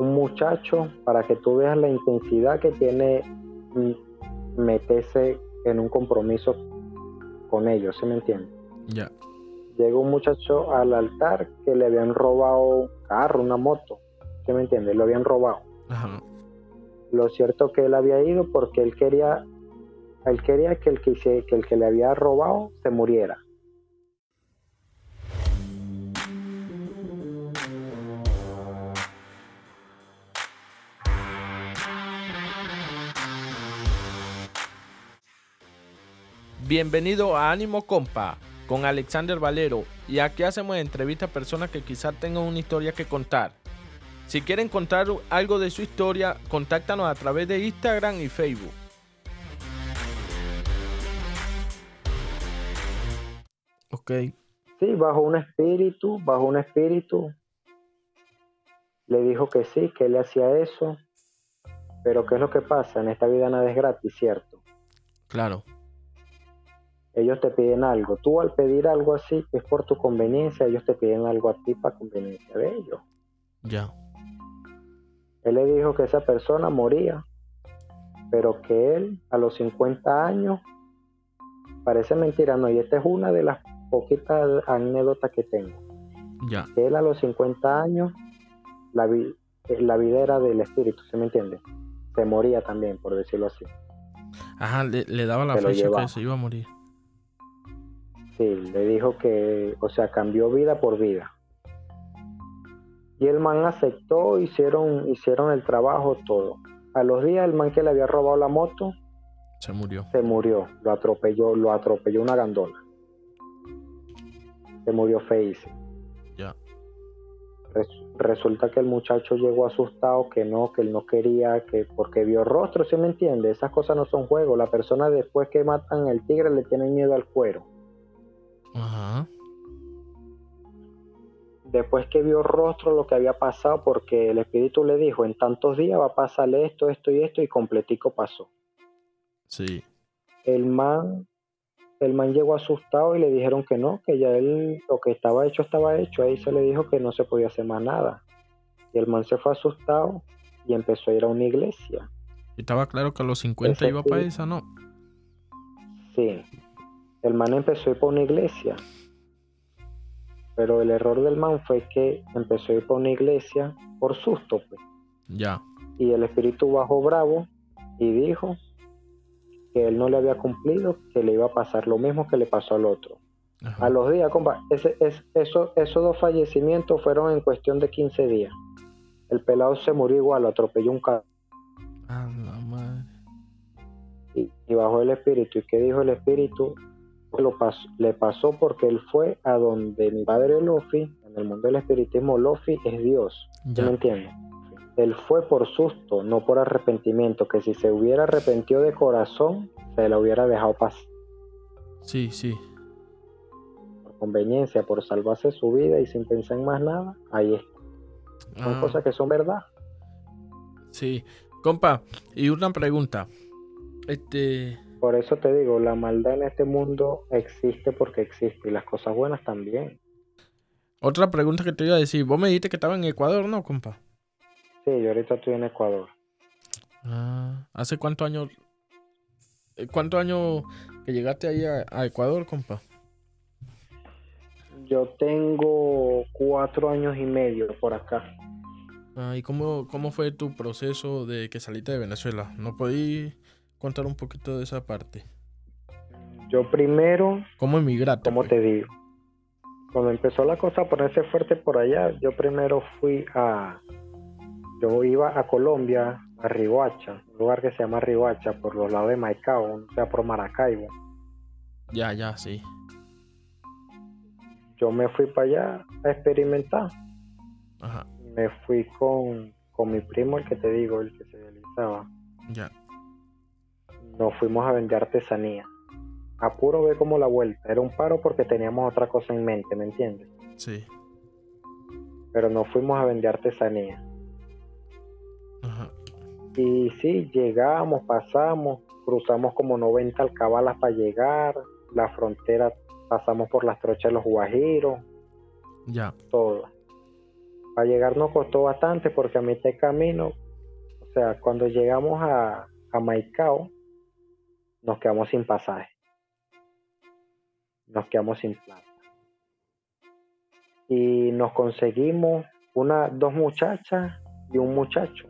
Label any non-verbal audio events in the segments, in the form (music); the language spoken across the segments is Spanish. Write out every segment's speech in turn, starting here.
un muchacho para que tú veas la intensidad que tiene meterse en un compromiso con ellos, ¿sí me entiendes? Ya. Llega un muchacho al altar que le habían robado un carro, una moto, ¿sí me entiendes? Lo habían robado. Ajá. Lo cierto que él había ido porque él quería, él quería que el que, se- que el que le había robado se muriera. Bienvenido a Ánimo Compa con Alexander Valero y aquí hacemos entrevistas a personas que quizás tengan una historia que contar. Si quieren contar algo de su historia, contáctanos a través de Instagram y Facebook. Ok, Sí, bajo un espíritu, bajo un espíritu. Le dijo que sí, que él hacía eso. Pero ¿qué es lo que pasa? En esta vida nada es gratis, ¿cierto? claro. Ellos te piden algo. Tú al pedir algo así es por tu conveniencia. Ellos te piden algo a ti para conveniencia de ellos. Ya. Él le dijo que esa persona moría, pero que él a los 50 años, parece mentira, no, y esta es una de las poquitas anécdotas que tengo, Ya. que él a los 50 años, la, vi- eh, la vida era del espíritu, ¿se me entiende? Se moría también, por decirlo así. Ajá, le, le daba la Se fecha que se iba a morir. Sí, le dijo que, o sea, cambió vida por vida. Y el man aceptó, hicieron, hicieron el trabajo, todo. A los días el man que le había robado la moto Se murió. se murió, lo atropelló, lo atropelló una gandola. Se murió feísimo. Ya. Res- resulta que el muchacho llegó asustado, que no, que él no quería, que porque vio rostro, ¿sí me entiende? Esas cosas no son juegos. La persona después que matan al tigre le tienen miedo al cuero. Ajá. Después que vio rostro lo que había pasado, porque el espíritu le dijo, en tantos días va a pasarle esto, esto y esto, y completico pasó. Sí. el man el man llegó asustado y le dijeron que no, que ya él lo que estaba hecho estaba hecho. Ahí se le dijo que no se podía hacer más nada. Y el man se fue asustado y empezó a ir a una iglesia. Y estaba claro que a los 50 Ese iba para esa, ¿no? Sí. El man empezó a ir para una iglesia. Pero el error del man fue que empezó a ir para una iglesia por susto. pues. Ya. Y el espíritu bajó bravo y dijo que él no le había cumplido, que le iba a pasar lo mismo que le pasó al otro. Ajá. A los días, compa, ese, es, eso, esos dos fallecimientos fueron en cuestión de 15 días. El pelado se murió igual, lo atropelló un carro A la madre. y, y bajó el espíritu. ¿Y qué dijo el espíritu? Lo pasó, le pasó porque él fue a donde mi padre Lofi, en el mundo del espiritismo, Lofi es Dios. ¿Sí Ya. me entiendes? Él fue por susto, no por arrepentimiento, que si se hubiera arrepentido de corazón, se la hubiera dejado pasar. Sí, sí. Por conveniencia, por salvarse su vida y sin pensar en más nada, ahí está. Son Ah, cosas que son verdad. Sí. Compa, y una pregunta. Este. Por eso te digo, la maldad en este mundo existe porque existe y las cosas buenas también. Otra pregunta que te iba a decir. Vos me dijiste que estaba en Ecuador, ¿no, compa? Sí, yo ahorita estoy en Ecuador. Ah, ¿Hace cuántos años? eh, ¿Cuántos años que llegaste ahí a, a Ecuador, compa? Yo tengo cuatro años y medio por acá. Ah, ¿Y cómo, cómo fue tu proceso de que saliste de Venezuela? ¿No podí contar un poquito de esa parte? Yo primero, ¿Cómo emigraste? ¿cómo pues? te digo? Cuando empezó la cosa a ponerse fuerte por allá, yo primero fui a... Yo iba a Colombia, a Riohacha, un lugar que se llama Riohacha, por los lados de Maicao, o sea, por Maracaibo. Ya, ya, sí. Yo me fui para allá a experimentar. Ajá, Me fui con, con mi primo, el que te digo, el que se realizaba. ya. Nos fuimos a vender artesanía. A puro ver como la vuelta. Era un paro porque teníamos otra cosa en mente, ¿me entiendes? Sí. Pero nos fuimos a vender artesanía. Ajá. Y sí, llegamos, pasamos, cruzamos como 90 alcabalas para llegar, la frontera, pasamos por las trochas de los guajiros, Ya. todo. para llegar nos costó bastante porque a mitad de camino, o sea, cuando llegamos a, a Maicao, nos quedamos sin pasaje. Nos quedamos sin plata. Y nos conseguimos una, dos muchachas y un muchacho.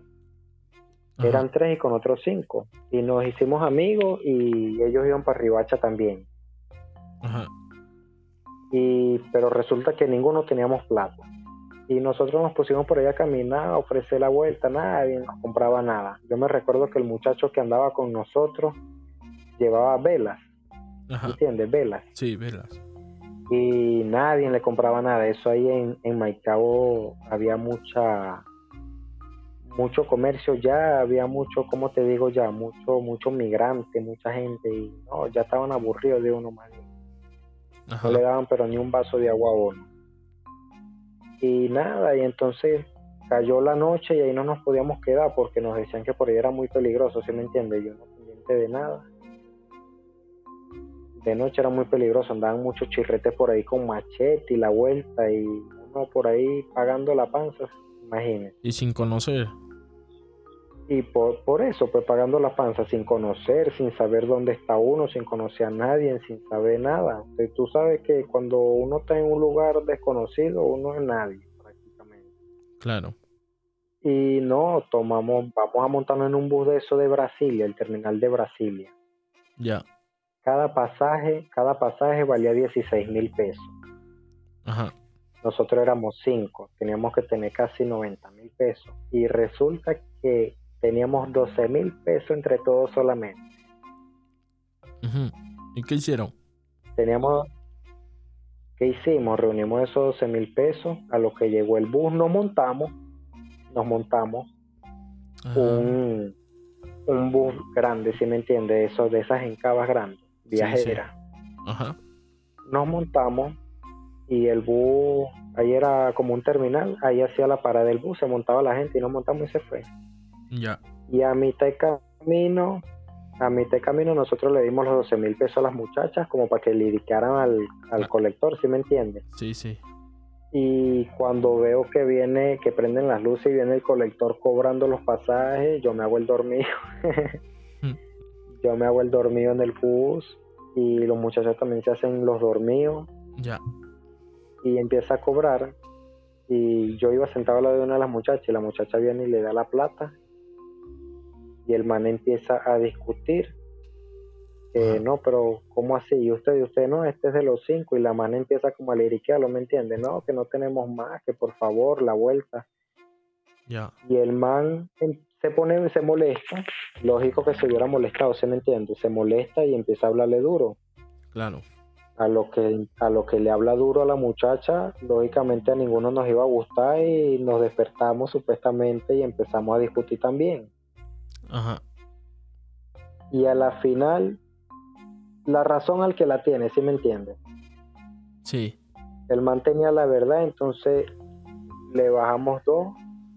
Eran tres y con otros cinco. Y nos hicimos amigos y ellos iban para Ribacha también. Ajá. Y, pero resulta que ninguno teníamos plata. Y nosotros nos pusimos por ahí a caminar, a ofrecer la vuelta, nadie nos compraba nada. Yo me recuerdo que el muchacho que andaba con nosotros llevaba velas. ¿Entiendes? Velas. Sí, velas. Y nadie le compraba nada. Eso ahí en, en Maicao había mucha mucho comercio ya, había mucho, como te digo ya, mucho, mucho migrante, mucha gente y no, ya estaban aburridos de uno más. No le daban pero ni un vaso de agua a uno. Y nada, y entonces cayó la noche y ahí no nos podíamos quedar porque nos decían que por ahí era muy peligroso, ¿sí me entiendes? Yo no pendiente de nada. De noche era muy peligroso, andaban muchos chirretes por ahí con machete y la vuelta y uno por ahí pagando la panza, imagínese. Y sin conocer y por, por eso, pues pagando la panza sin conocer, sin saber dónde está uno, sin conocer a nadie, sin saber nada. tú sabes que cuando uno está en un lugar desconocido, uno es nadie, prácticamente. Claro. Y no, tomamos, vamos a montarnos en un bus de eso de Brasilia, el terminal de Brasilia. Ya. Cada pasaje, cada pasaje valía 16 mil pesos. Ajá. Nosotros éramos cinco, teníamos que tener casi 90 mil pesos. Y resulta que teníamos 12 mil pesos entre todos solamente. ¿Y qué hicieron? Teníamos, ¿qué hicimos? Reunimos esos 12 mil pesos, a lo que llegó el bus nos montamos, nos montamos un, un bus grande, si me entiende, eso de esas encabas grandes, viajeras. Ajá. Nos montamos y el bus, ahí era como un terminal, ahí hacía la parada del bus, se montaba la gente y nos montamos y se fue. Y a mitad de camino, a mitad de camino nosotros le dimos los 12 mil pesos a las muchachas como para que le dedicaran al, al colector, ¿sí me entiendes? Sí, sí. Y cuando veo que viene, que prenden las luces y viene el colector cobrando los pasajes, yo me hago el dormido. (laughs) Yo me hago el dormido en el bus y los muchachos también se hacen los dormidos. Ya. Y empieza a cobrar. Y yo iba sentado al lado de una de las muchachas y la muchacha viene y le da la plata y el man empieza a discutir. no, pero ¿cómo así? Y usted, y usted, no, este es de los cinco. Y la man empieza como a liriquearlo, ¿me entiende? No, que no tenemos más, que por favor, la vuelta. Ya. Y el man em, se pone, se molesta. Lógico que se hubiera molestado, ¿se me entiende? Se molesta y empieza a hablarle duro. Claro. A lo que, a lo que le habla duro a la muchacha, lógicamente a ninguno nos iba a gustar y nos despertamos supuestamente y empezamos a discutir también. Ajá. Y a la final, la razón al que la tiene, ¿sí me entiende? Sí. Él mantenía la verdad, entonces le bajamos dos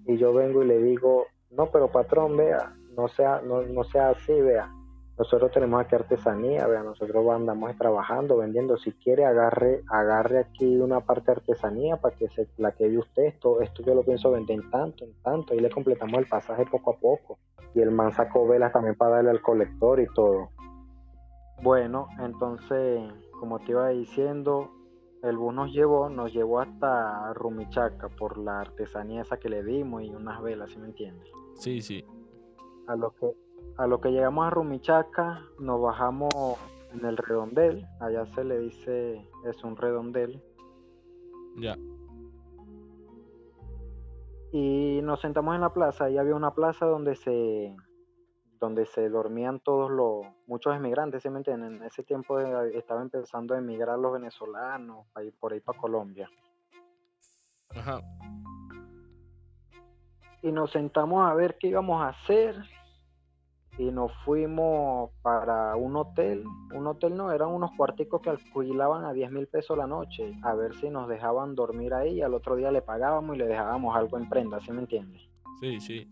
y yo vengo y le digo, no, pero patrón, vea, no sea, no, no sea así, vea. Nosotros tenemos aquí artesanía, vea, nosotros andamos trabajando, vendiendo. Si quiere, agarre, agarre aquí una parte de artesanía para que se la quede usted. Esto, esto yo lo pienso vender en tanto, en tanto. Y le completamos el pasaje poco a poco. Y el man sacó velas también para darle al colector y todo. Bueno, entonces, como te iba diciendo, el bus nos llevó, nos llevó hasta Rumichaca por la artesanía esa que le dimos y unas velas, ¿sí me entiendes? Sí, sí. A lo que a lo que llegamos a Rumichaca, nos bajamos en el redondel, allá se le dice, es un redondel. Ya. Y nos sentamos en la plaza, ahí había una plaza donde se donde se dormían todos los muchos emigrantes, ¿sí me entienden? En ese tiempo estaba empezando a emigrar los venezolanos, ahí por ahí para Colombia. Ajá. Y nos sentamos a ver qué íbamos a hacer y nos fuimos para un hotel. Un hotel no, eran unos cuarticos que alquilaban a 10 mil pesos la noche, a ver si nos dejaban dormir ahí y al otro día le pagábamos y le dejábamos algo en prenda, ¿sí me entiendes? Sí, sí.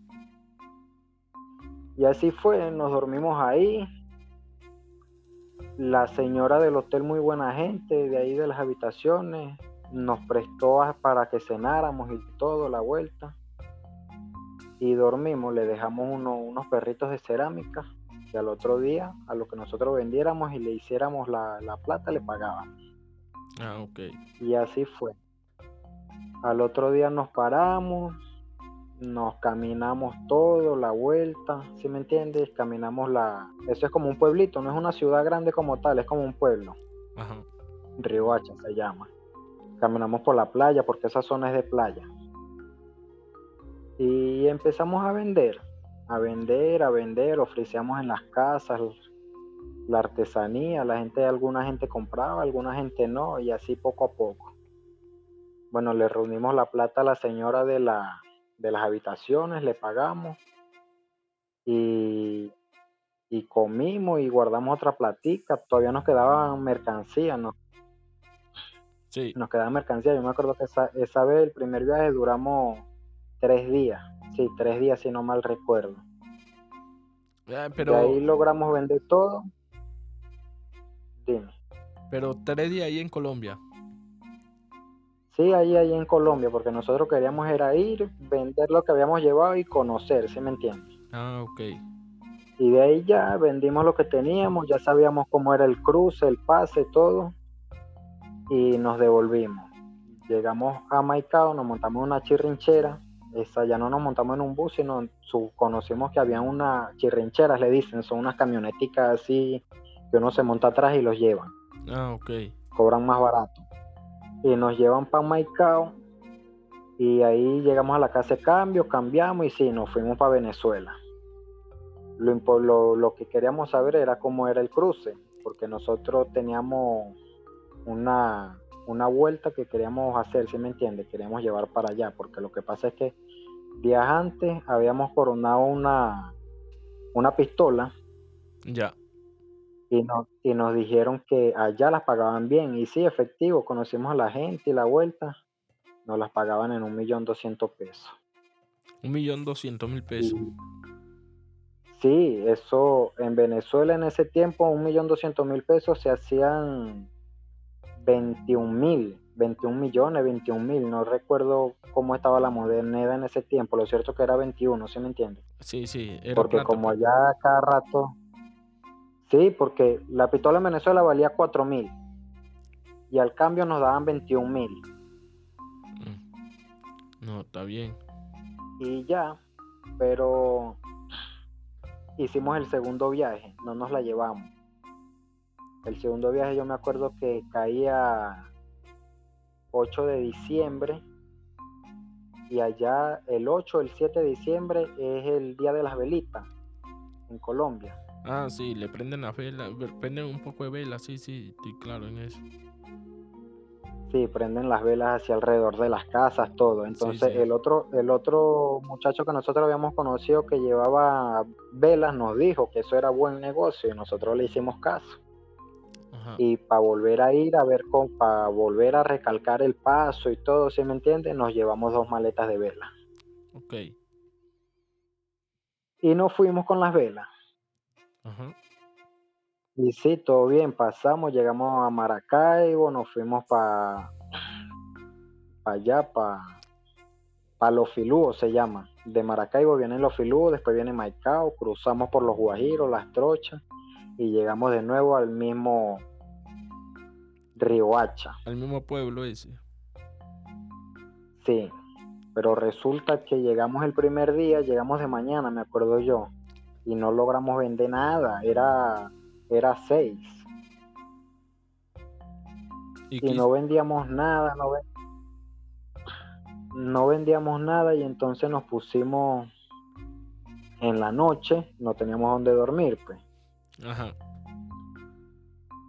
Y así fue, nos dormimos ahí. La señora del hotel, muy buena gente, de ahí de las habitaciones, nos prestó para que cenáramos y todo, la vuelta. Y dormimos, le dejamos unos perritos de cerámica que al otro día, a lo que nosotros vendiéramos y le hiciéramos la, la plata, le pagaban. Ah, ok. Y así fue. Al otro día nos paramos, nos caminamos todo, la vuelta, ¿sí me entiendes? Caminamos la... Eso es como un pueblito, no es una ciudad grande como tal, es como un pueblo. Ajá. Riohacha se llama. Caminamos por la playa porque esa zona es de playa. Y empezamos a vender, a vender, a vender, ofrecíamos en las casas la artesanía, la gente, alguna gente compraba, alguna gente no, y así poco a poco. Bueno, le reunimos la plata a la señora de la, de las habitaciones, le pagamos y, comimos y guardamos otra platica. Todavía nos quedaba mercancía, ¿no? Sí. Nos quedaba mercancía. Yo me acuerdo que esa, esa vez, el primer viaje, duramos tres días. Sí, tres días, si no mal recuerdo. Ah, pero... ahí logramos vender todo. Dime. Pero tres días ahí en Colombia. Sí, ahí, ahí en Colombia, porque nosotros queríamos era ir, vender lo que habíamos llevado y conocer, ¿sí me entiendes? Ah, ok. Y de ahí ya vendimos lo que teníamos, ya sabíamos cómo era el cruce, el pase, todo, y nos devolvimos. Llegamos a Maicao, nos montamos en una chirrinchera, esa ya no nos montamos en un bus, sino conocimos que había una chirrincheras, le dicen, son unas camioneticas así que uno se monta atrás y los llevan. Ah, ok. Cobran más barato y nos llevan para Maicao y ahí llegamos a la casa de cambio, cambiamos y sí, nos fuimos para Venezuela. Lo, lo, que queríamos saber era cómo era el cruce, porque nosotros teníamos una, una vuelta que queríamos hacer, ¿sí me entiende? Queríamos llevar para allá, porque lo que pasa es que días antes habíamos coronado una, una pistola. Ya y nos, y nos dijeron que allá las pagaban bien. Y sí, efectivo, conocimos a la gente y la vuelta, nos las pagaban en un millón doscientos pesos. Un millón doscientos mil pesos. sí, eso en Venezuela en ese tiempo, un millón doscientos mil pesos se hacían 21 mil, 21 millones, 21 mil. No recuerdo cómo estaba la modernidad en ese tiempo. Lo cierto que era 21, ¿sí me entiendes? Sí, sí. Porque como allá cada rato Sí, porque la pistola en Venezuela valía 4 mil y al cambio nos daban 21 mil. Mm. No, está bien. Y ya, pero hicimos el segundo viaje, no nos la llevamos. El segundo viaje yo me acuerdo que caía 8 de diciembre y allá el 8, el 7 de diciembre es el día de las velitas en Colombia. Ah, sí, le prenden la vela, prenden un poco de vela, sí, sí, estoy claro en eso. Sí, prenden las velas hacia alrededor de las casas, todo. Entonces el otro, el otro muchacho que nosotros habíamos conocido que llevaba velas nos dijo que eso era buen negocio y nosotros le hicimos caso. Y para volver a ir a ver, para volver a recalcar el paso y todo, ¿sí me entiende? Nos llevamos dos maletas de vela. Ok. Y nos fuimos con las velas. Y sí, todo bien, pasamos, llegamos a Maracaibo, nos fuimos para allá, para los Filúos se llama. De Maracaibo vienen los Filúos, después viene Maicao, cruzamos por los Guajiros, las Trochas y llegamos de nuevo al mismo Riohacha. Al mismo pueblo ese. Sí, pero resulta que llegamos el primer día, llegamos de mañana, me acuerdo yo y no logramos vender nada, era, era seis. Y, no vendíamos nada, no, no vendíamos nada y entonces nos pusimos en la noche, no teníamos dónde dormir, pues. Ajá.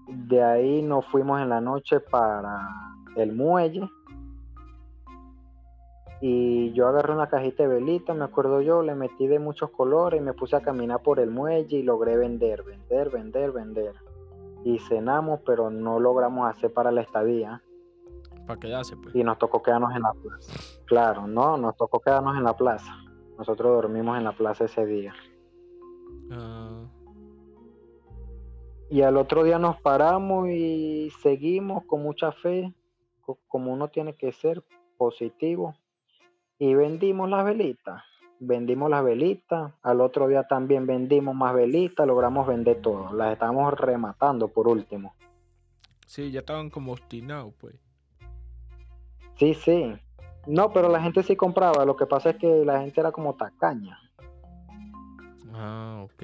De ahí nos fuimos en la noche para el muelle y yo agarré una cajita de velita, me acuerdo yo, le metí de muchos colores y me puse a caminar por el muelle y logré vender, vender, vender, vender. Y cenamos, pero no logramos hacer para la estadía. Para quedarse, pues. Y nos tocó quedarnos en la plaza. Claro, no, nos tocó quedarnos en la plaza. Nosotros dormimos en la plaza ese día. Ah. Y al otro día nos paramos y seguimos con mucha fe como uno tiene que ser positivo. Y vendimos las velitas. Vendimos las velitas. Al otro día también vendimos más velitas. Logramos vender todo. Las estábamos rematando por último. Sí, ya estaban como obstinados, pues. Sí, sí. No, pero la gente sí compraba. Lo que pasa es que la gente era como tacaña. Ah, ok.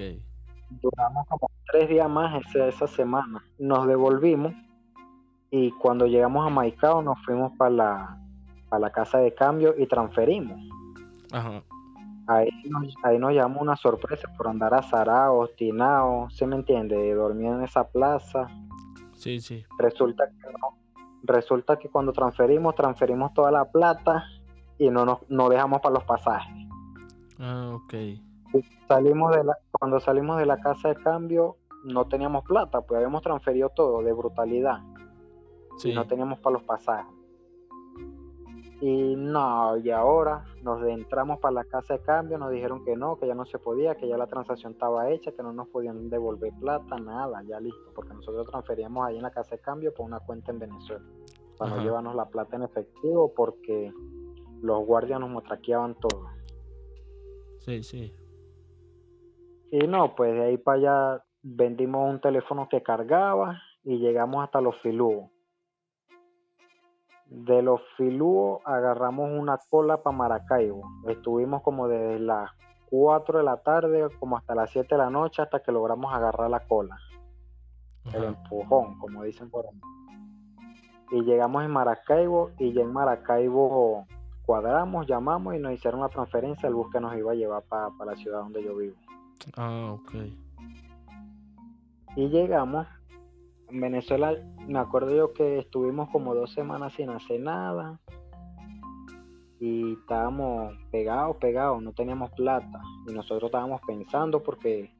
Duramos como tres días más esa, esa semana. Nos devolvimos y cuando llegamos a Maicao nos fuimos para la, para la casa de cambio y transferimos. Ajá. Ahí nos, ahí nos llamó una sorpresa por andar azarado, obstinado, ¿se me entiende? Dormir en esa plaza. Sí, sí. Resulta que no. Resulta que cuando transferimos, transferimos toda la plata y no nos no dejamos para los pasajes. Ah, ok. Salimos de la, cuando salimos de la casa de cambio no teníamos plata, pues habíamos transferido todo de brutalidad Sí. y no teníamos para los pasajes. Y no, y ahora nos entramos para la casa de cambio, nos dijeron que no, que ya no se podía, que ya la transacción estaba hecha, que no nos podían devolver plata, nada, ya listo, porque nosotros transferíamos ahí en la casa de cambio por una cuenta en Venezuela, para no llevarnos la plata en efectivo, porque los guardias nos motraqueaban todo. Sí, sí. Y no, pues de ahí para allá vendimos un teléfono que cargaba y llegamos hasta los filúos. De los filúos agarramos una cola para Maracaibo. Estuvimos como desde las 4 de la tarde como hasta las 7 de la noche hasta que logramos agarrar la cola, el empujón, como dicen por ahí. Y llegamos en Maracaibo y ya en Maracaibo cuadramos, llamamos y nos hicieron la transferencia del bus que nos iba a llevar para la ciudad donde yo vivo. Ah, ok. Y llegamos. En Venezuela, me acuerdo yo que estuvimos como dos semanas sin hacer nada. Y estábamos pegados, pegados, no teníamos plata. Y nosotros estábamos pensando porque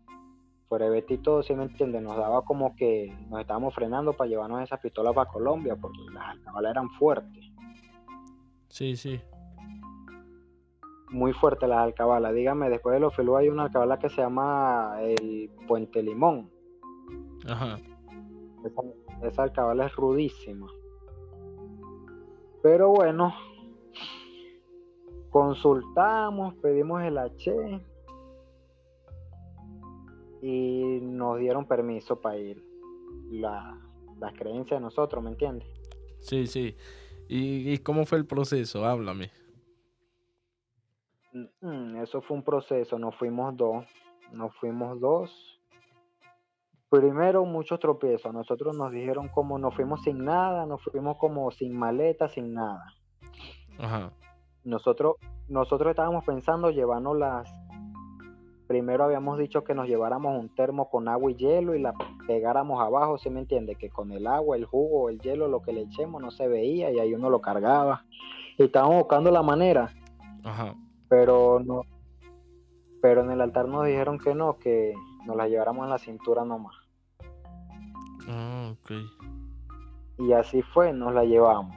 y todo, si me entiendes, nos daba como que nos estábamos frenando para llevarnos esas pistolas para Colombia porque las alcabalas eran fuertes, Sí, sí. muy fuertes las alcabalas. Dígame, después de los Felú hay una alcabala que se llama el Puente Limón. Ajá. Esa, esa alcabala es rudísima. Pero bueno, consultamos, pedimos el H y nos dieron permiso para ir. La, las creencias de nosotros, ¿me entiendes? Sí, sí. ¿Y, y cómo fue el proceso? Háblame. Mm, Eso fue un proceso, nos fuimos dos, nos fuimos dos. Primero muchos tropiezos, nosotros nos dijeron como nos fuimos sin nada, nos fuimos como sin maleta, sin nada. Ajá. Nosotros, nosotros estábamos pensando llevarnos las. Primero habíamos dicho que nos lleváramos un termo con agua y hielo y la pegáramos abajo, ¿se me entiende? Que con el agua, el jugo, el hielo, lo que le echemos no se veía y ahí uno lo cargaba. Y estábamos buscando la manera, Ajá. pero no. Pero en el altar nos dijeron que no, que nos la lleváramos en la cintura nomás. Ah, ok. Y así fue, nos la llevamos.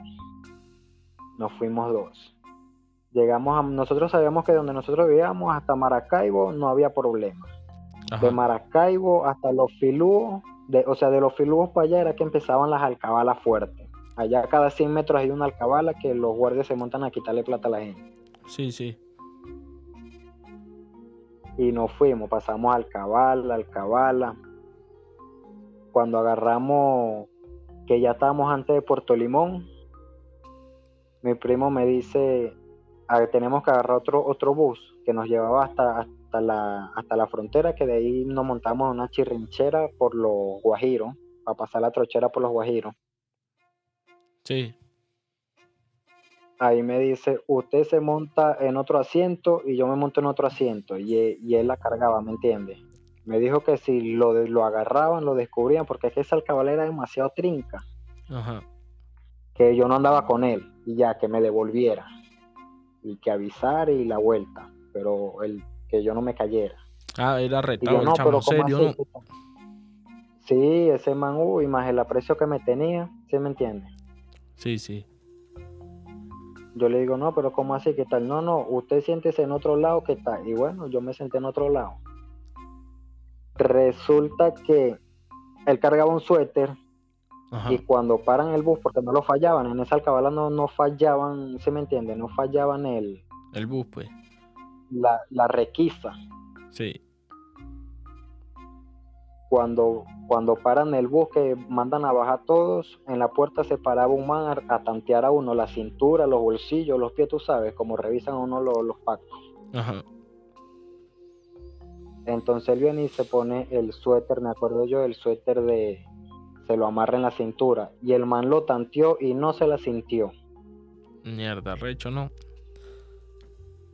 Nos fuimos dos. Llegamos a, nosotros sabíamos que donde nosotros vivíamos hasta Maracaibo no había problema. Ajá. De Maracaibo hasta los filúos, de, o sea, de los filúos para allá era que empezaban las alcabalas fuertes. Allá cada 100 metros hay una alcabala que los guardias se montan a quitarle plata a la gente. Sí, sí. Y nos fuimos, pasamos alcabala, alcabala. Cuando agarramos, que ya estábamos antes de Puerto Limón, mi primo me dice, "A ver, tenemos que agarrar otro, otro bus que nos llevaba hasta, hasta, la, hasta la frontera, que de ahí nos montamos una chirrinchera por los Guajiros, para pasar la trochera por los Guajiros. Sí. Ahí me dice, usted se monta en otro asiento y yo me monto en otro asiento. Y, y él la cargaba, ¿me entiende? Me dijo que si lo, lo agarraban, lo descubrían, porque es que esa alcabala era demasiado trinca, Ajá. que yo no andaba con él y ya que me devolviera. Y que avisara y la vuelta, pero el, que yo no me cayera. Ah, era retado yo no, chamo, pero ¿cómo serio, así? ¿no? Sí, ese man, uy, más el aprecio que me tenía, ¿sí me entiende? Sí, sí. Yo le digo, no, pero ¿cómo así? ¿Qué tal? No, no, usted siéntese en otro lado, ¿qué tal? Y bueno, yo me senté en otro lado. Resulta que él cargaba un suéter Y cuando paran el bus, porque no lo fallaban, en esa alcabala no, no fallaban, ¿se me entiende? No fallaban el... El bus, pues. La, la requisa. Sí. Cuando, cuando paran el bus, que mandan a bajar todos, en la puerta se paraba un man a, tantear a uno la cintura, los bolsillos, los pies, tú sabes, como revisan uno los, los pactos. Ajá. Entonces él viene y se pone el suéter, me acuerdo yo, el suéter de, se lo amarra en la cintura. Y el man lo tanteó y no se la sintió. Mierda, arrecho, ¿no?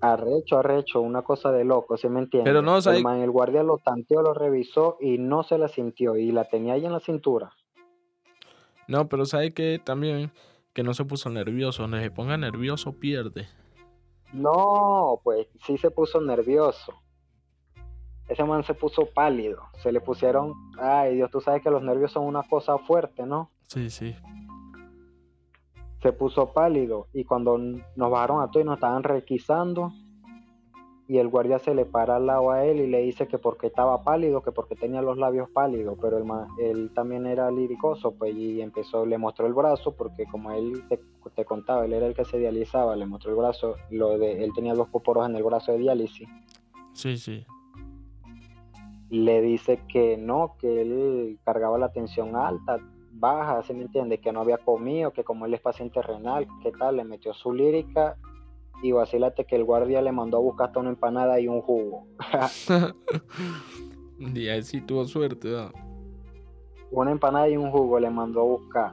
Arrecho, arrecho, una cosa de loco, ¿se me entiende? Pero no, el, man, el guardia lo tanteó, lo revisó y no se la sintió. Y la tenía ahí en la cintura. No, pero sabe que también que no se puso nervioso. Donde se ponga nervioso, pierde. No, pues sí se puso nervioso ese man se puso pálido, se le pusieron, ay Dios, tú sabes que los nervios son una cosa fuerte, ¿no? Sí, sí. Se puso pálido y cuando nos bajaron a todos y nos estaban requisando y el guardia se le para al lado a él y le dice que porque estaba pálido, que porque tenía los labios pálidos, pero él, él también era liricoso, pues y empezó, le mostró el brazo, porque como él te, te, contaba, él era el que se dializaba, le mostró el brazo, lo de, él tenía dos poporos en el brazo de diálisis. Sí, sí le dice que no, que él cargaba la tensión alta, baja, ¿se me entiende? Que no había comido, que como él es paciente renal, ¿qué tal? Le metió su lírica y vacílate que el guardia le mandó a buscar hasta una empanada y un jugo. (laughs) y ahí sí tuvo suerte, Una empanada y un jugo le mandó a buscar.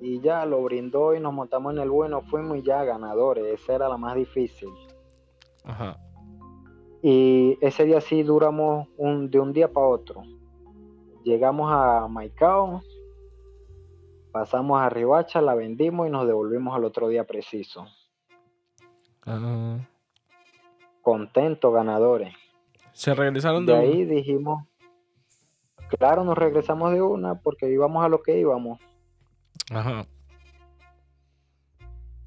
Y ya lo brindó y nos montamos en el bueno, fuimos y ya ganadores. Esa era la más difícil. Ajá. Y ese día sí duramos un, de un día para otro. Llegamos a Maicao, pasamos a Ribacha, la vendimos y nos devolvimos al otro día preciso. Ah. Contentos, ganadores. ¿Se regresaron de, de ahí? Dijimos, claro, nos regresamos de una porque íbamos a lo que íbamos. Ajá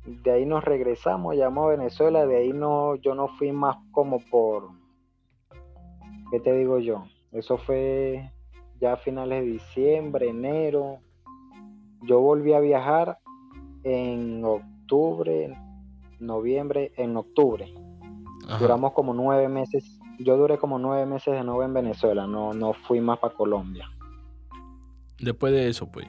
de ahí nos regresamos, llamamos a Venezuela, de ahí no, yo no fui más como por, ¿qué te digo yo? Eso fue ya a finales de diciembre, enero. Yo volví a viajar en octubre, noviembre, en octubre. Duramos como nueve meses, yo duré como nueve meses de nuevo en Venezuela, no, no fui más para Colombia. Después de eso, pues.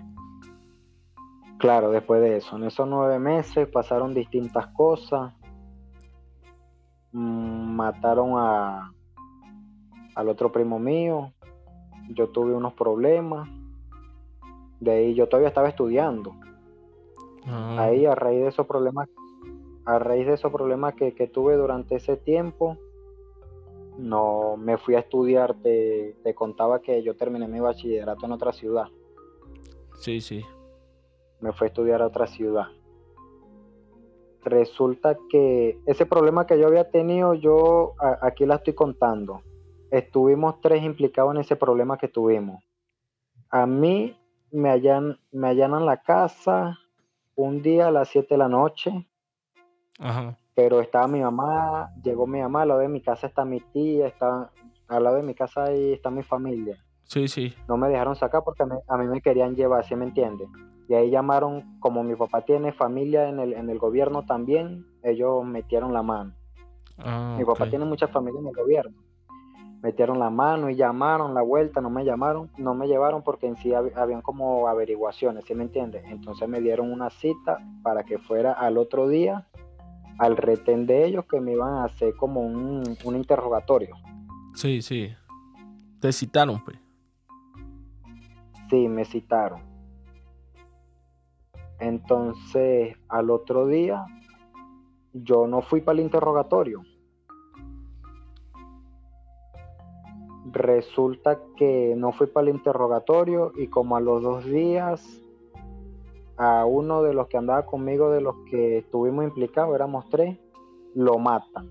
Claro, después de eso, en esos nueve meses pasaron distintas cosas. Mm, mataron a al otro primo mío. Yo tuve unos problemas. De ahí yo todavía estaba estudiando. Ah. Ahí a raíz de esos problemas, a raíz de esos problemas que, tuve durante ese tiempo, no me fui a estudiar. Te, te contaba que yo terminé mi bachillerato en otra ciudad. Sí, sí me fue a estudiar a otra ciudad. Resulta que ese problema que yo había tenido, yo aquí la estoy contando. Estuvimos tres implicados en ese problema que tuvimos. A mí me, allan, me allanan la casa un día a las 7 de la noche. Pero estaba mi mamá, llegó mi mamá, al lado de mi casa está mi tía, está, al lado de mi casa ahí está mi familia. Sí, sí. No me dejaron sacar porque a mí, me querían llevar, ¿sí me entiende? Y ahí llamaron, como mi papá tiene familia en el, en el gobierno también, ellos metieron la mano. Ah, mi papá tiene mucha familia en el gobierno. Metieron la mano y llamaron la vuelta, no me llamaron, no me llevaron porque en sí habían como averiguaciones, ¿sí me entiende? Entonces me dieron una cita para que fuera al otro día al retén de ellos que me iban a hacer como un, un interrogatorio. Sí, sí. Te citaron, pues. Sí, me citaron entonces, al otro día, yo no fui para el interrogatorio. Resulta que no fui para el interrogatorio y como a los dos días, a uno de los que andaba conmigo, de los que estuvimos implicados, éramos tres, lo matan.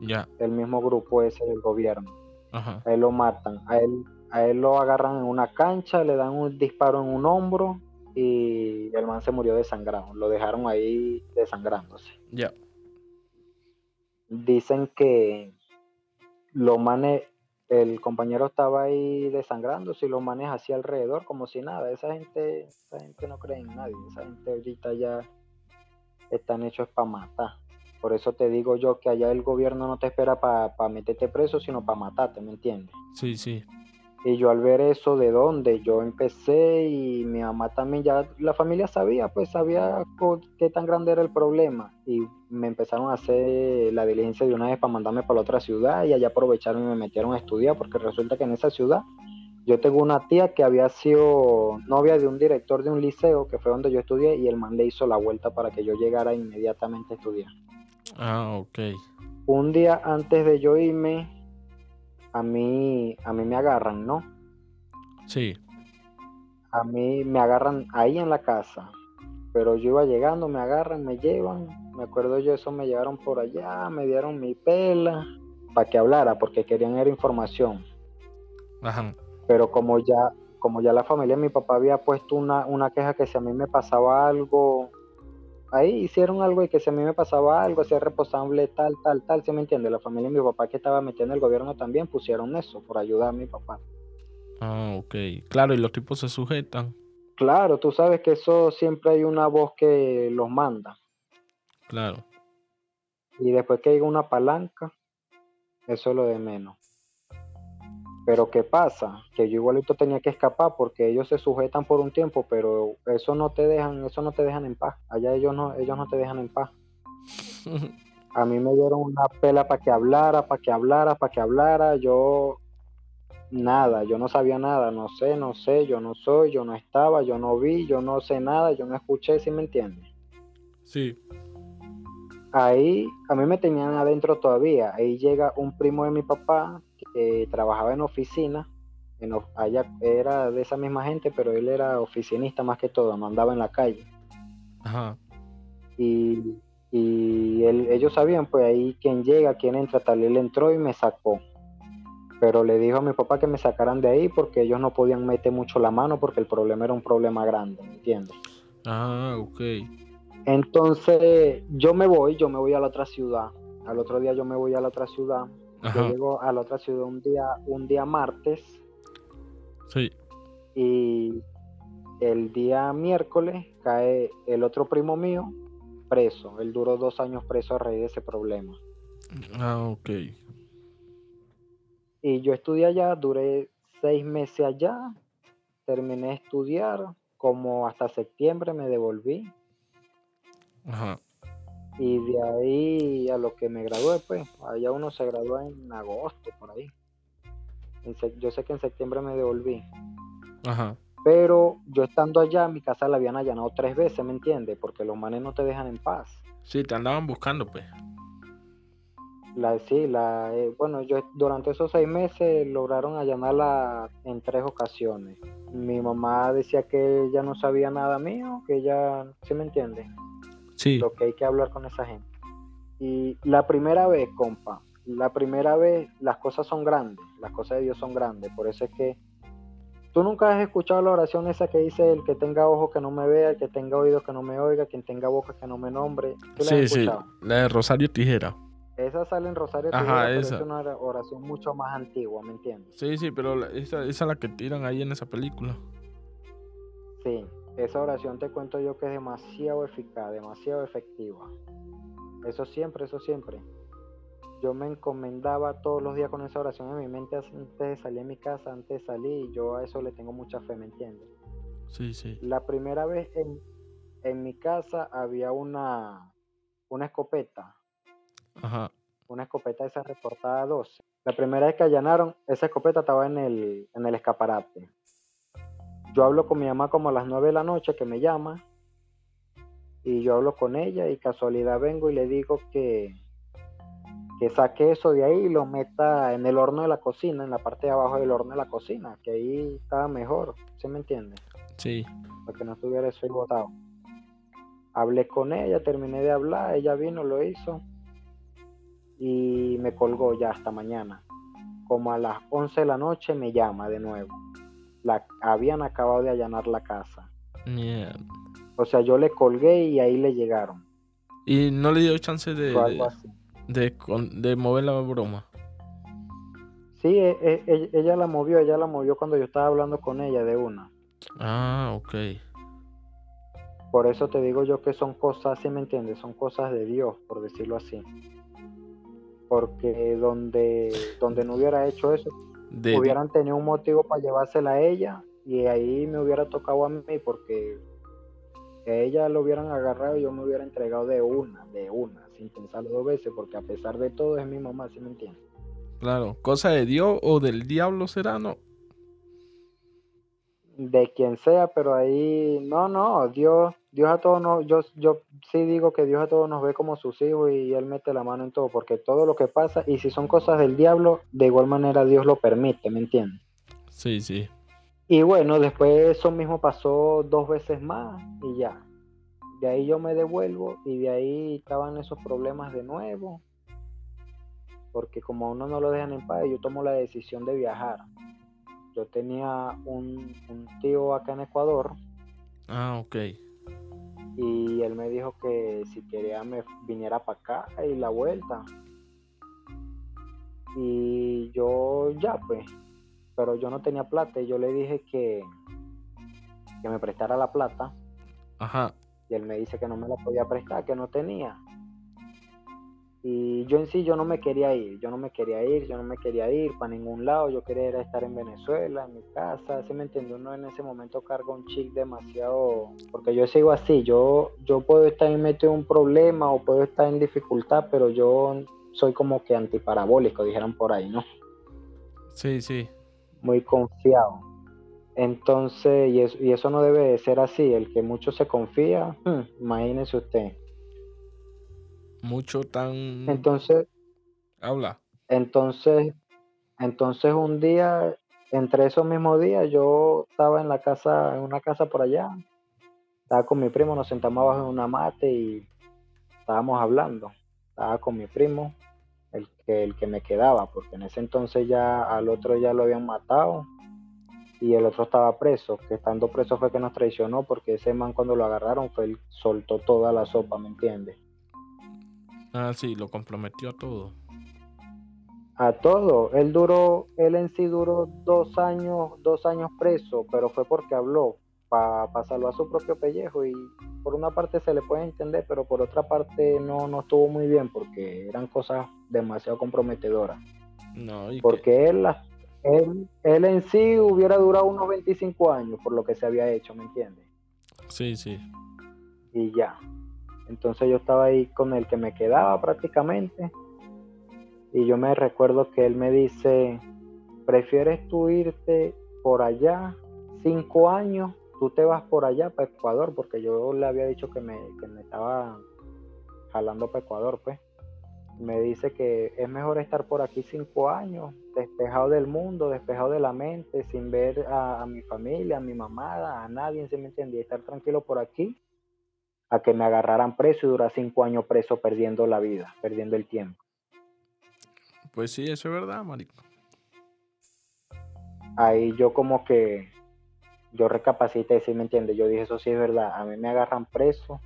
Ya. El mismo grupo ese del gobierno. A él lo matan. A él, a él lo agarran en una cancha, le dan un disparo en un hombro y el man se murió desangrado. Lo dejaron ahí desangrándose. Ya. Dicen que los manes el compañero estaba ahí desangrando, si lo maneja así alrededor, como si nada. Esa gente, esa gente no cree en nadie. Esa gente ahorita ya están hechos para matar. Por eso te digo yo que allá el gobierno no te espera para meterte preso, sino para matarte, ¿me entiendes? Sí, sí. Y yo al ver eso de dónde yo empecé y mi mamá también ya, la familia sabía, pues sabía qué tan grande era el problema. Y me empezaron a hacer la diligencia de una vez para mandarme para la otra ciudad y allá aprovecharon y me metieron a estudiar porque resulta que en esa ciudad yo tengo una tía que había sido novia de un director de un liceo que fue donde yo estudié y el man le hizo la vuelta para que yo llegara inmediatamente a estudiar. Ah, ok. Un día antes de yo irme, a mí, a mí me agarran, ¿no? Sí. A mí me agarran ahí en la casa, pero yo iba llegando, me agarran, me llevan, me acuerdo yo eso me llevaron por allá, me dieron mi pela para que hablara, porque querían era información. Ajá. Pero como ya, como ya la familia de mi papá había puesto una, una queja que si a mí me pasaba algo, ahí hicieron algo y que si a mí me pasaba algo, si es responsable tal, tal, tal, ¿se me entiende? La familia de mi papá que estaba metiendo el gobierno también pusieron eso por ayudar a mi papá. Ah, ok. Claro, y los tipos se sujetan. Claro, tú sabes que eso siempre hay una voz que los manda. Claro. Y después que hay una palanca, eso es lo de menos. Pero ¿qué pasa? Que yo igualito tenía que escapar porque ellos se sujetan por un tiempo, pero eso no te dejan, eso no te dejan en paz. Allá ellos no, ellos no te dejan en paz. (laughs) A mí me dieron una pela para que hablara, para que hablara, para que hablara. Yo nada, yo no sabía nada, no sé, no sé, yo no soy, yo no estaba, yo no vi, yo no sé nada, yo no escuché, ¿sí me entiendes? Sí. Ahí a mí me tenían adentro todavía. Ahí llega un primo de mi papá trabajaba en oficina, en, allá era de esa misma gente, pero él era oficinista más que todo, no andaba en la calle. Y, y ellos sabían, pues ahí quién llega, quién entra, tal, él entró y me sacó. Pero le dijo a mi papá que me sacaran de ahí porque ellos no podían meter mucho la mano porque el problema era un problema grande, ¿entiendes? Ah, ok. Entonces yo me voy, yo me voy a la otra ciudad. Al otro día yo me voy a la otra ciudad yo llego a la otra ciudad un día, un día martes. Sí. Y el día miércoles cae el otro primo mío preso. Él duró dos años preso a raíz de ese problema. Ah, ok. Y yo estudié allá, duré seis meses allá, terminé de estudiar, como hasta septiembre me devolví. Ajá. Y de ahí a lo que me gradué, pues, allá uno se gradúa en agosto, por ahí. yo sé que en septiembre me devolví. Ajá. Pero yo estando allá, mi casa la habían allanado tres veces, ¿me entiendes? Porque los manes no te dejan en paz. Sí, te andaban buscando, pues. La, sí, la, eh, bueno, yo durante esos seis meses lograron allanarla en tres ocasiones. Mi mamá decía que ella no sabía nada mío, que ella, ¿sí me entiende? Lo que hay que hablar con esa gente. Y la primera vez, compa, la primera vez las cosas son grandes, las cosas de Dios son grandes. Por eso es que tú nunca has escuchado la oración esa que dice el que tenga ojos que no me vea, el que tenga oídos que no me oiga, quien tenga boca que no me nombre. sí, sí, la de Rosario Tijera. Esa sale en Rosario Tijera, pero es una oración mucho más antigua, ¿me entiendes? Sí, sí, pero esa, esa es la que tiran ahí en esa película. Sí, esa oración te cuento yo que es demasiado eficaz, demasiado efectiva. Eso siempre, eso siempre. Yo me encomendaba todos los días con esa oración en mi mente antes de salir de mi casa, antes de salir, y yo a eso le tengo mucha fe, ¿me entiendes? Sí, sí. La primera vez en, en mi casa había una, una escopeta. Ajá. Una escopeta esa reportada 12. La primera vez que allanaron, esa escopeta estaba en el, en el escaparate yo hablo con mi mamá como a las 9 de la noche que me llama y yo hablo con ella y casualidad vengo y le digo que, que saque eso de ahí y lo meta en el horno de la cocina, en la parte de abajo del horno de la cocina, que ahí estaba mejor, ¿sí me entiende? Sí. Para que no estuviera eso botado. Hablé con ella, terminé de hablar, ella vino, lo hizo y me colgó ya hasta mañana. Como a las 11 de la noche me llama de nuevo la, habían acabado de allanar la casa. O sea, yo le colgué y ahí le llegaron. ¿Y no le dio chance de, de, de, mover la broma? Sí, e, e, ella la movió, ella la movió cuando yo estaba hablando con ella de una. Ah, ok. Por eso te digo yo que son cosas, si me entiendes, son cosas de Dios, por decirlo así. Porque donde, donde no hubiera hecho eso, hubieran tenido un motivo para llevársela a ella y ahí me hubiera tocado a mí porque que ella lo hubieran agarrado y yo me hubiera entregado de una, de una, sin pensarlo dos veces, porque a pesar de todo es mi mamá, ¿sí me entiendes? Claro, cosa de Dios o del diablo será, ¿no? De quien sea, pero ahí, no, no, Dios, Dios a todos nos, yo, yo sí digo que Dios a todos nos ve como sus hijos y Él mete la mano en todo, porque todo lo que pasa, y si son cosas del diablo, de igual manera Dios lo permite, ¿me entiendes? Sí, sí. Y bueno, después eso mismo pasó dos veces más y ya. De ahí yo me devuelvo y de ahí estaban esos problemas de nuevo porque como a uno no lo dejan en paz, yo tomo la decisión de viajar. Yo tenía un, tío acá en Ecuador. Ah, ok. Y él me dijo que si quería me viniera para acá y la vuelta. Y yo ya pues, pero yo no tenía plata y yo le dije que, que me prestara la plata. Ajá. Y él me dice que no me la podía prestar, que no tenía. Y yo en sí, yo no me quería ir, yo no me quería ir, yo no me quería ir para ningún lado, yo quería estar en Venezuela, en mi casa, ¿se me entiende? Uno en ese momento carga un chic demasiado, porque yo sigo así, yo, yo puedo estar metido en un problema o puedo estar en dificultad, pero yo soy como que antiparabólico, dijeron por ahí, ¿no? Sí, sí. Muy confiado. Entonces, y eso, y eso no debe de ser así, el que mucho se confía, hmm, imagínese usted mucho tan... Entonces... Habla. Entonces, entonces un día, entre esos mismos días, yo estaba en la casa, en una casa por allá, estaba con mi primo, nos sentamos abajo en una mate y estábamos hablando. Estaba con mi primo, el que, el que me quedaba, porque en ese entonces ya al otro ya lo habían matado y el otro estaba preso, que estando preso fue que nos traicionó, porque ese man cuando lo agarraron fue él soltó toda la sopa, ¿me entiendes? Ah, sí, lo comprometió a todo. A todo. Él duró, él en sí duró dos años, dos años preso, pero fue porque habló para salvar su propio pellejo y por una parte se le puede entender, pero por otra parte no, no estuvo muy bien porque eran cosas demasiado comprometedoras. No, porque él, él, él en sí hubiera durado unos 25 años por lo que se había hecho, ¿me entiendes? Sí, sí. Y ya. Entonces yo estaba ahí con el que me quedaba prácticamente. Y yo me recuerdo que él me dice, ¿prefieres tú irte por allá cinco años? Tú te vas por allá para Ecuador, porque yo le había dicho que me, que me estaba jalando para Ecuador, pues. Me dice que es mejor estar por aquí cinco años, despejado del mundo, despejado de la mente, sin ver a, mi familia, a mi mamá, a nadie, se me entendía, estar tranquilo por aquí a que me agarraran preso y durar cinco años preso perdiendo la vida, perdiendo el tiempo. Pues sí, eso es verdad, marico. Ahí yo como que, yo recapacité, si me entiendes, yo dije, eso sí es verdad, a mí me agarran preso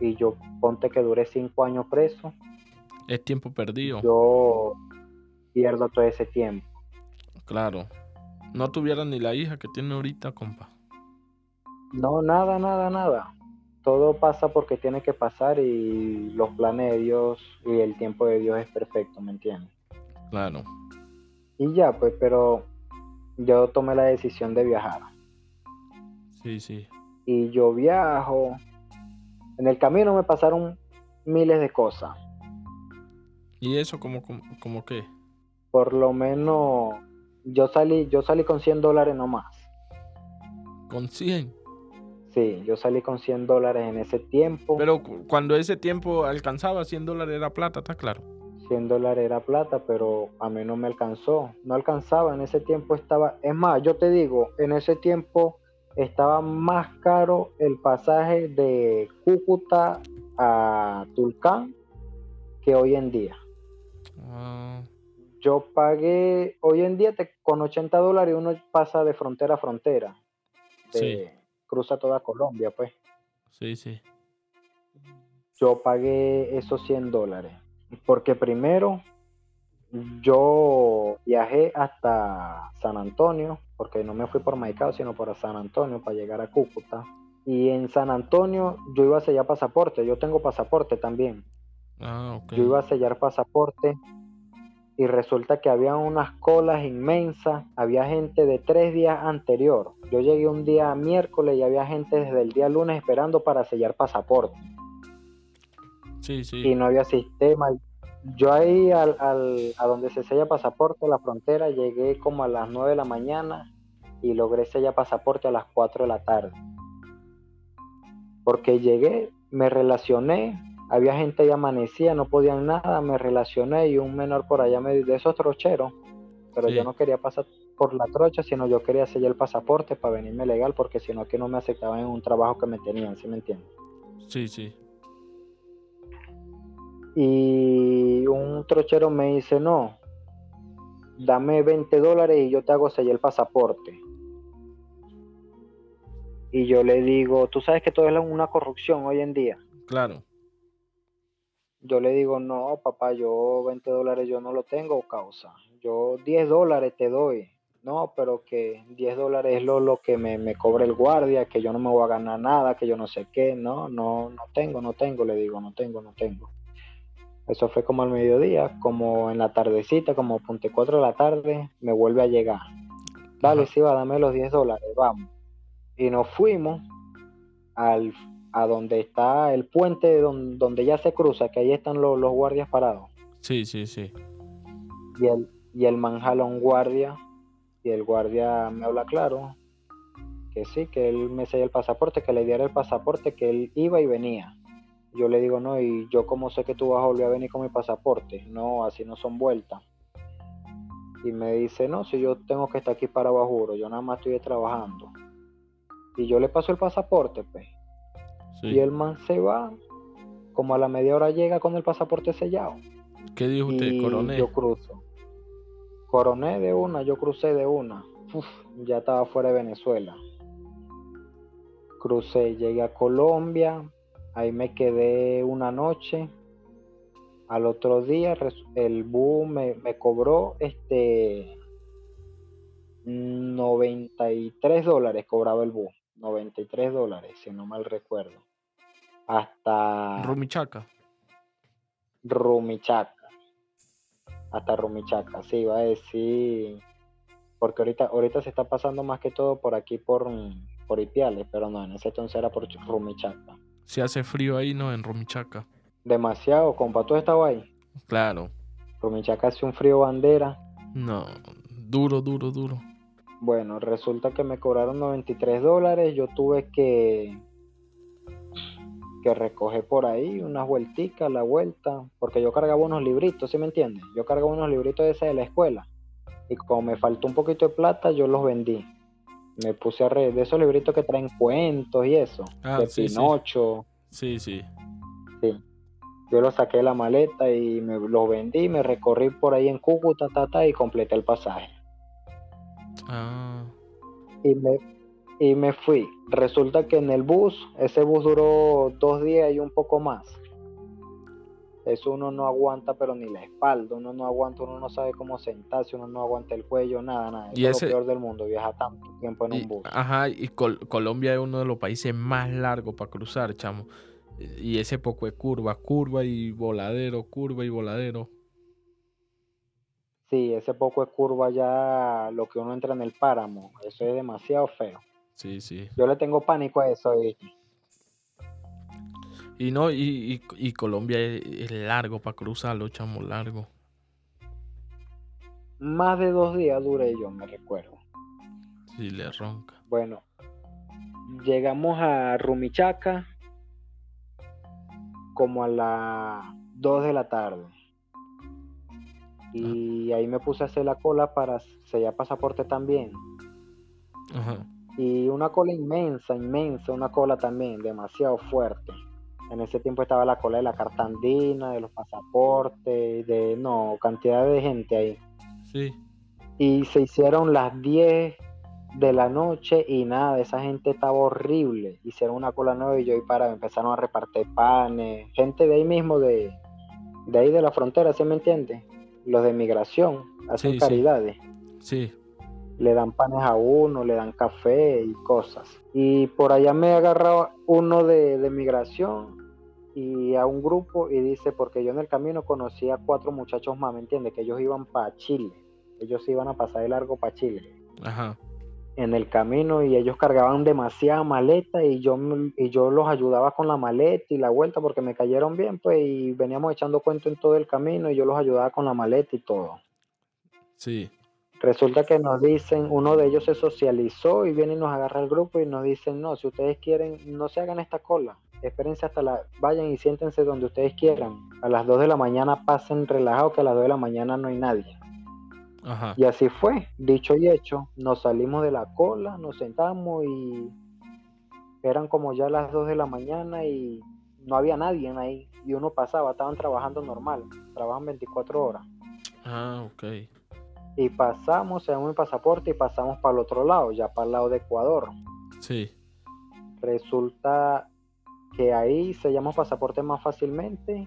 y yo ponte que dure cinco años preso. Es tiempo perdido. Yo pierdo todo ese tiempo. Claro. No tuviera ni la hija que tiene ahorita, compa. No, nada, nada, nada todo pasa porque tiene que pasar y los planes de Dios y el tiempo de Dios es perfecto, ¿me entiendes? Claro. Y ya, pues, pero yo tomé la decisión de viajar. Sí, sí. Y yo viajo. En el camino me pasaron miles de cosas. ¿Y eso como, como, qué? Por lo menos yo salí, yo salí con 100 dólares nomás. ¿Con 100? Sí, yo salí con 100 dólares en ese tiempo. Pero cuando ese tiempo alcanzaba 100 dólares era plata, ¿está claro? 100 dólares era plata, pero a mí no me alcanzó. No alcanzaba, en ese tiempo estaba... Es más, yo te digo, en ese tiempo estaba más caro el pasaje de Cúcuta a Tulcán que hoy en día. Ah. Yo pagué, hoy en día te, con 80 dólares uno pasa de frontera a frontera. sí cruza toda Colombia, pues. Sí, sí. Yo pagué esos 100 dólares. Porque primero, yo viajé hasta San Antonio, porque no me fui por Maicao, sino por San Antonio para llegar a Cúcuta. Y en San Antonio yo iba a sellar pasaporte, yo tengo pasaporte también. Ah. Yo iba a sellar pasaporte y resulta que había unas colas inmensas, había gente de tres días anterior. Yo llegué un día miércoles y había gente desde el día lunes esperando para sellar pasaporte. Sí, sí. Y no había sistema. Yo ahí al, al- a donde se sella pasaporte, a la frontera, llegué como a las 9 de la mañana y logré sellar pasaporte a las 4 de la tarde. Porque llegué, me relacioné, había gente ahí amanecía, no podían nada, me relacioné y un menor por allá me de esos trocheros, pero Sí. yo no quería pasar por la trocha, sino yo quería sellar el pasaporte para venirme legal, porque si no que no me aceptaban en un trabajo que me tenían, ¿sí me entiendes? Sí, sí. Y un trochero me dice, no, dame 20 dólares y yo te hago sellar el pasaporte. Y yo le digo, tú sabes que todo es una corrupción hoy en día. Claro. Yo le digo, no, papá, yo 20 dólares yo no lo tengo, causa. Yo 10 dólares te doy. No, pero que 10 dólares es lo, lo que me, me cobra el guardia, que yo no me voy a ganar nada, que yo no sé qué. No, no, no tengo, no tengo, le digo, no tengo, no tengo. Eso fue como al mediodía, como en la tardecita, como punte 4 de la tarde, me vuelve a llegar. Dale, sí va, dame los 10 dólares, vamos. Y nos fuimos al, a donde está el puente donde, donde ya se cruza, que ahí están los, los guardias parados. Sí, sí, sí. Y el, y el un guardia, y el guardia me habla claro, que sí, que él me sella el pasaporte, que le diera el pasaporte, que él iba y venía. Yo le digo, no, y yo como sé que tú vas a volver a venir con mi pasaporte, no, así no son vueltas. Y me dice, no, si yo tengo que estar aquí para bajuro, yo nada más estoy trabajando. Y yo le paso el pasaporte, pues. Sí. Y el man se va, como a la media hora llega con el pasaporte sellado. ¿Qué dijo usted, y coronel? yo cruzo. Coroné de una, yo crucé de una. Uf, ya estaba fuera de Venezuela. Crucé, llegué a Colombia, ahí me quedé una noche. Al otro día el bus me, me cobró este 93 dólares cobraba el bus. 93 dólares, si no mal recuerdo. Hasta Rumichaca. Rumichaca. Hasta Rumichaca, sí, iba a decir. Porque ahorita, ahorita se está pasando más que todo por aquí, por, por Ipiales, pero no, en ese entonces era por Rumichaca. Se hace frío ahí, ¿no? En Rumichaca. Demasiado, compa, ¿tú estabas ahí? Claro. Rumichaca hace un frío bandera. No. Duro, duro, duro. Bueno, resulta que me cobraron 93 dólares, yo tuve que que recoger por ahí unas vuelticas, la vuelta, porque yo cargaba unos libritos, ¿sí me entiendes? Yo cargaba unos libritos de ese de la escuela y como me faltó un poquito de plata, yo los vendí. Me puse a re de esos libritos que traen cuentos y eso, Ah, de sí, sí. Pinocho, Sí, sí. sí. Yo los saqué de la maleta y me los vendí, me recorrí por ahí en Cúcuta, tata, y completé el pasaje. Ah. y me, y me fui. Resulta que en el bus, ese bus duró dos días y un poco más. Eso uno no aguanta, pero ni la espalda, uno no aguanta, uno no sabe cómo sentarse, uno no aguanta el cuello, nada, nada. Eso Y es ese- lo peor del mundo, viajar tanto tiempo en Y- un bus. ajá, y Col- Colombia es uno de los países más largos para cruzar, chamo. Y ese poco de curva, curva y voladero, curva y voladero. Sí, ese poco de curva ya, lo que uno entra en el páramo, eso es demasiado feo. Sí, sí. Yo le tengo pánico a eso, ¿viste? Y no, y, y- y Colombia es, es largo para cruzarlo, chamo, largo. Más de dos días duré yo, me recuerdo. Sí, le ronca. Bueno, llegamos a Rumichaca como a las 2 de la tarde. Y ahí me puse a hacer la cola para sellar pasaporte también. Ajá. Y una cola inmensa, inmensa, una cola también, demasiado fuerte. En ese tiempo estaba la cola de la carta andina, de los pasaportes, de no, cantidad de gente ahí. Sí. y se hicieron las 10 de la noche y nada, esa gente estaba horrible. Hicieron una cola nueva y yo ahí para empezaron a repartir panes, gente de ahí mismo, de, de ahí de la frontera, ¿sí me entiendes? los de migración, hacen caridades. Sí. Le dan panes a uno, le dan café y cosas. Y por allá me agarrado uno de, de migración y a un grupo y dice, porque yo en el camino conocí a cuatro muchachos más, ¿me entiendes? Que ellos iban para Chile. Ellos iban a pasar de largo para Chile. Ajá en el camino y ellos cargaban demasiada maleta y yo, y yo los ayudaba con la maleta y la vuelta porque me cayeron bien, pues, y veníamos echando cuento en todo el camino y yo los ayudaba con la maleta y todo. Sí. Resulta que nos dicen, uno de ellos se socializó y viene y nos agarra el grupo y nos dicen, no, si ustedes quieren, no se hagan esta cola, espérense hasta la, vayan y siéntense donde ustedes quieran. A las 2 de la mañana pasen relajados que a las 2 de la mañana no hay nadie. Y así fue, dicho y hecho, nos salimos de la cola, nos sentamos y eran como ya las 2 de la mañana y no había nadie ahí. Y uno pasaba, estaban trabajando normal, trabajan 24 horas. Ah, ok. Y pasamos, se el pasaporte y pasamos para el otro lado, ya para el lado de Ecuador. Sí. Resulta que ahí sellamos pasaporte más fácilmente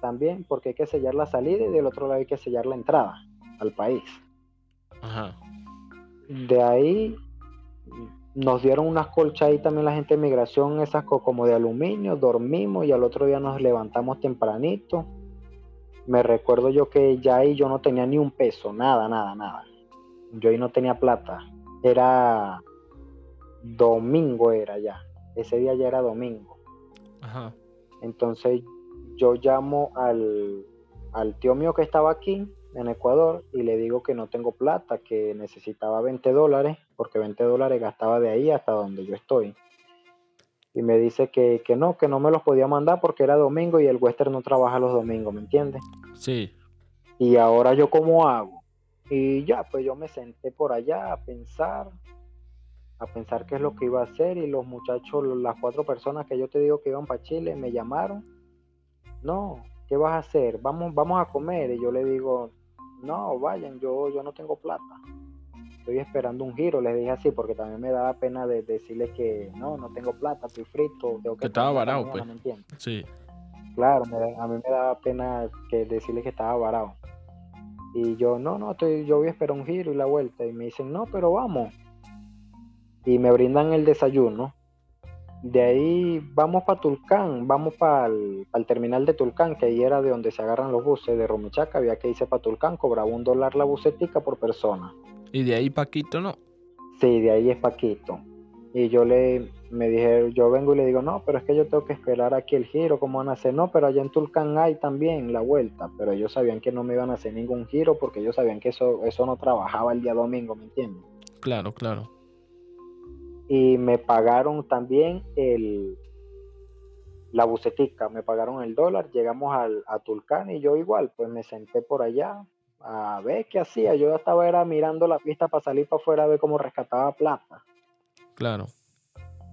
también porque hay que sellar la salida y del otro lado hay que sellar la entrada al país. De ahí nos dieron unas colchas ahí también la gente de migración, esas como de aluminio, dormimos y al otro día nos levantamos tempranito. Me recuerdo yo que ya ahí yo no tenía ni un peso, nada, nada, nada. Yo ahí no tenía plata. Era domingo era ya. Ese día ya era domingo. Entonces yo llamo al, al tío mío que estaba aquí en Ecuador y le digo que no tengo plata, que necesitaba 20 dólares, porque 20 dólares gastaba de ahí hasta donde yo estoy. Y me dice que, que no, que no me los podía mandar porque era domingo y el western no trabaja los domingos, ¿me entiendes? Sí. Y ahora yo cómo hago. Y ya, pues yo me senté por allá a pensar, a pensar qué es lo que iba a hacer y los muchachos, las cuatro personas que yo te digo que iban para Chile, me llamaron. No, ¿qué vas a hacer? Vamos, vamos a comer. Y yo le digo, no, vayan, yo, yo no tengo plata. Estoy esperando un giro, les dije así, porque también me daba pena de decirles que no, no tengo plata, estoy frito. que, estaba varado, pues. sí. Claro, a mí me daba pena que decirles que estaba varado. Y yo, no, no, estoy, yo voy a esperar un giro y la vuelta. Y me dicen, no, pero vamos. Y me brindan el desayuno. De ahí vamos para Tulcán, vamos para el, terminal de Tulcán, que ahí era de donde se agarran los buses de Romichaca, había que irse para Tulcán, cobraba un dólar la busetica por persona. ¿Y de ahí Paquito no? Sí, de ahí es Paquito. Y yo le, me dije, yo vengo y le digo, no, pero es que yo tengo que esperar aquí el giro, ¿cómo van a hacer? No, pero allá en Tulcán hay también la vuelta, pero ellos sabían que no me iban a hacer ningún giro porque ellos sabían que eso, eso no trabajaba el día domingo, ¿me entiendes? Claro, claro y me pagaron también el la bucetica, me pagaron el dólar, llegamos al, a Tulcán y yo igual, pues me senté por allá a ver qué hacía, yo estaba era mirando la pista para salir para afuera a ver cómo rescataba plata. Claro.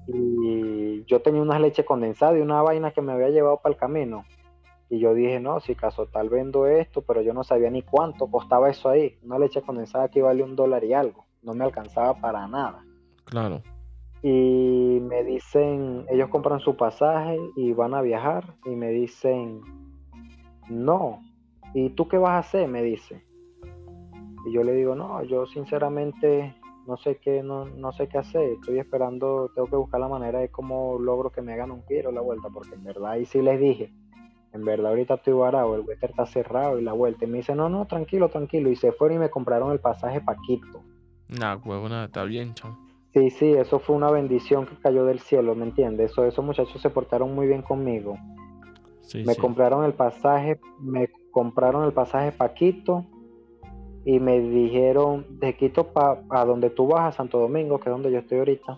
Y yo tenía una leche condensada y una vaina que me había llevado para el camino. Y yo dije, no, si caso tal vendo esto, pero yo no sabía ni cuánto costaba eso ahí. Una leche condensada que vale un dólar y algo. No me alcanzaba para nada. Claro y me dicen, ellos compran su pasaje y van a viajar y me dicen, no, ¿y tú qué vas a hacer? Me dice. Y yo le digo, no, yo sinceramente no sé qué, no, no sé qué hacer, estoy esperando, tengo que buscar la manera de cómo logro que me hagan un giro la vuelta, porque en verdad ahí sí les dije, en verdad ahorita estoy varado, el wetter está cerrado y la vuelta. Y me dice, no, no, tranquilo, tranquilo. Y se fueron y me compraron el pasaje Paquito. Nah, huevona, está bien, chao. Sí, sí, eso fue una bendición que cayó del cielo, ¿me entiendes? Eso, esos muchachos se portaron muy bien conmigo. me compraron el pasaje, me compraron el pasaje para Quito y me dijeron de Quito para a donde tú vas a Santo Domingo, que es donde yo estoy ahorita,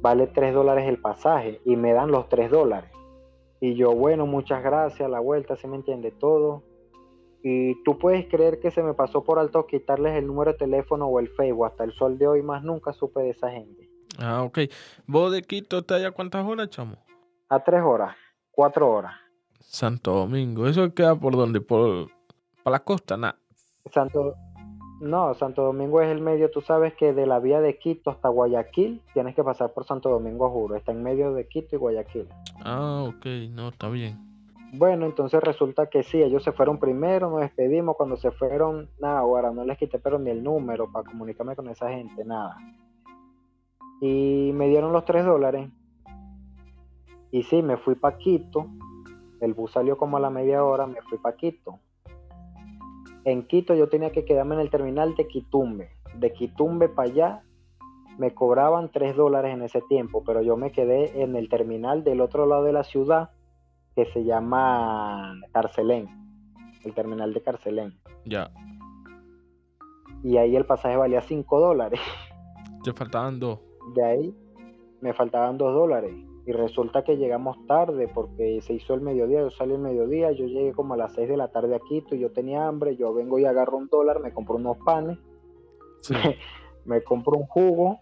vale 3 dólares el pasaje y me dan los 3 dólares. Y yo, bueno, muchas gracias, la vuelta, ¿sí me entiende todo. Y tú puedes creer que se me pasó por alto quitarles el número de teléfono o el Facebook. Hasta el sol de hoy más nunca supe de esa gente. Ah, ok. ¿Vos de Quito te allá cuántas horas, chamo? A tres horas, cuatro horas. Santo Domingo, ¿eso queda por dónde? ¿Por, la costa? Nada. Santo, no, Santo Domingo es el medio, tú sabes que de la vía de Quito hasta Guayaquil tienes que pasar por Santo Domingo, juro. Está en medio de Quito y Guayaquil. Ah, ok, no, está bien. Bueno, entonces resulta que sí, ellos se fueron primero, nos despedimos, cuando se fueron, nada, ahora no les quité pero ni el número para comunicarme con esa gente, nada. Y me dieron los tres dólares. Y sí, me fui para Quito. El bus salió como a la media hora, me fui para Quito. En Quito yo tenía que quedarme en el terminal de Quitumbe. De Quitumbe para allá me cobraban tres dólares en ese tiempo, pero yo me quedé en el terminal del otro lado de la ciudad que se llama Carcelén, el terminal de Carcelén. Ya. Y ahí el pasaje valía 5 dólares. Te faltaban dos. De ahí me faltaban 2 dólares. Y resulta que llegamos tarde porque se hizo el mediodía, yo salí el mediodía, yo llegué como a las 6 de la tarde a Quito y yo tenía hambre, yo vengo y agarro un dólar, me compro unos panes, (laughs) me compro un jugo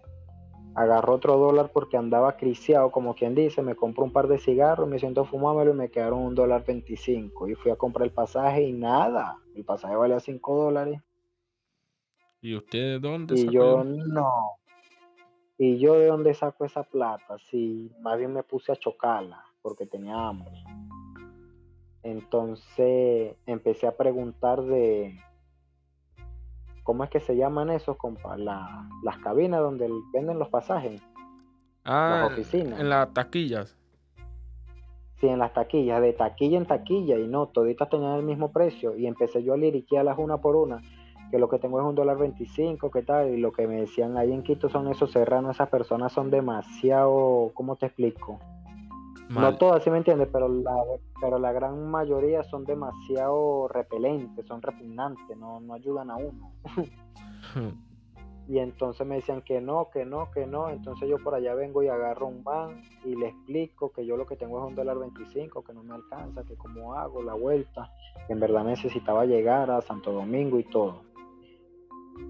agarro otro dólar porque andaba criciado, como quien dice, me compro un par de cigarros, me siento fumármelo y me quedaron un dólar veinticinco. Y fui a comprar el pasaje y nada, el pasaje valía cinco dólares. ¿Y usted de dónde? Y yo no. ¿Y yo de dónde saco esa plata? Si más bien me puse a chocarla porque tenía hambre. Entonces empecé a preguntar de, ¿Cómo es que se llaman esos, compa? las cabinas donde venden los pasajes. Ah, las oficinas. En las taquillas. Sí, en las taquillas, de taquilla en taquilla, y no, toditas tenían el mismo precio. Y empecé yo a liriquearlas una por una, que lo que tengo es un dólar veinticinco, ¿qué tal? Y lo que me decían ahí en Quito son esos serranos, esas personas son demasiado, ¿cómo te explico? No todas, sí me entiendes, pero la, pero la gran mayoría son demasiado repelentes, son repugnantes, no, no ayudan a uno. (laughs) y entonces me decían que no, que no, que no. Entonces yo por allá vengo y agarro un van y le explico que yo lo que tengo es un dólar 25, que no me alcanza, que cómo hago la vuelta, que en verdad necesitaba llegar a Santo Domingo y todo.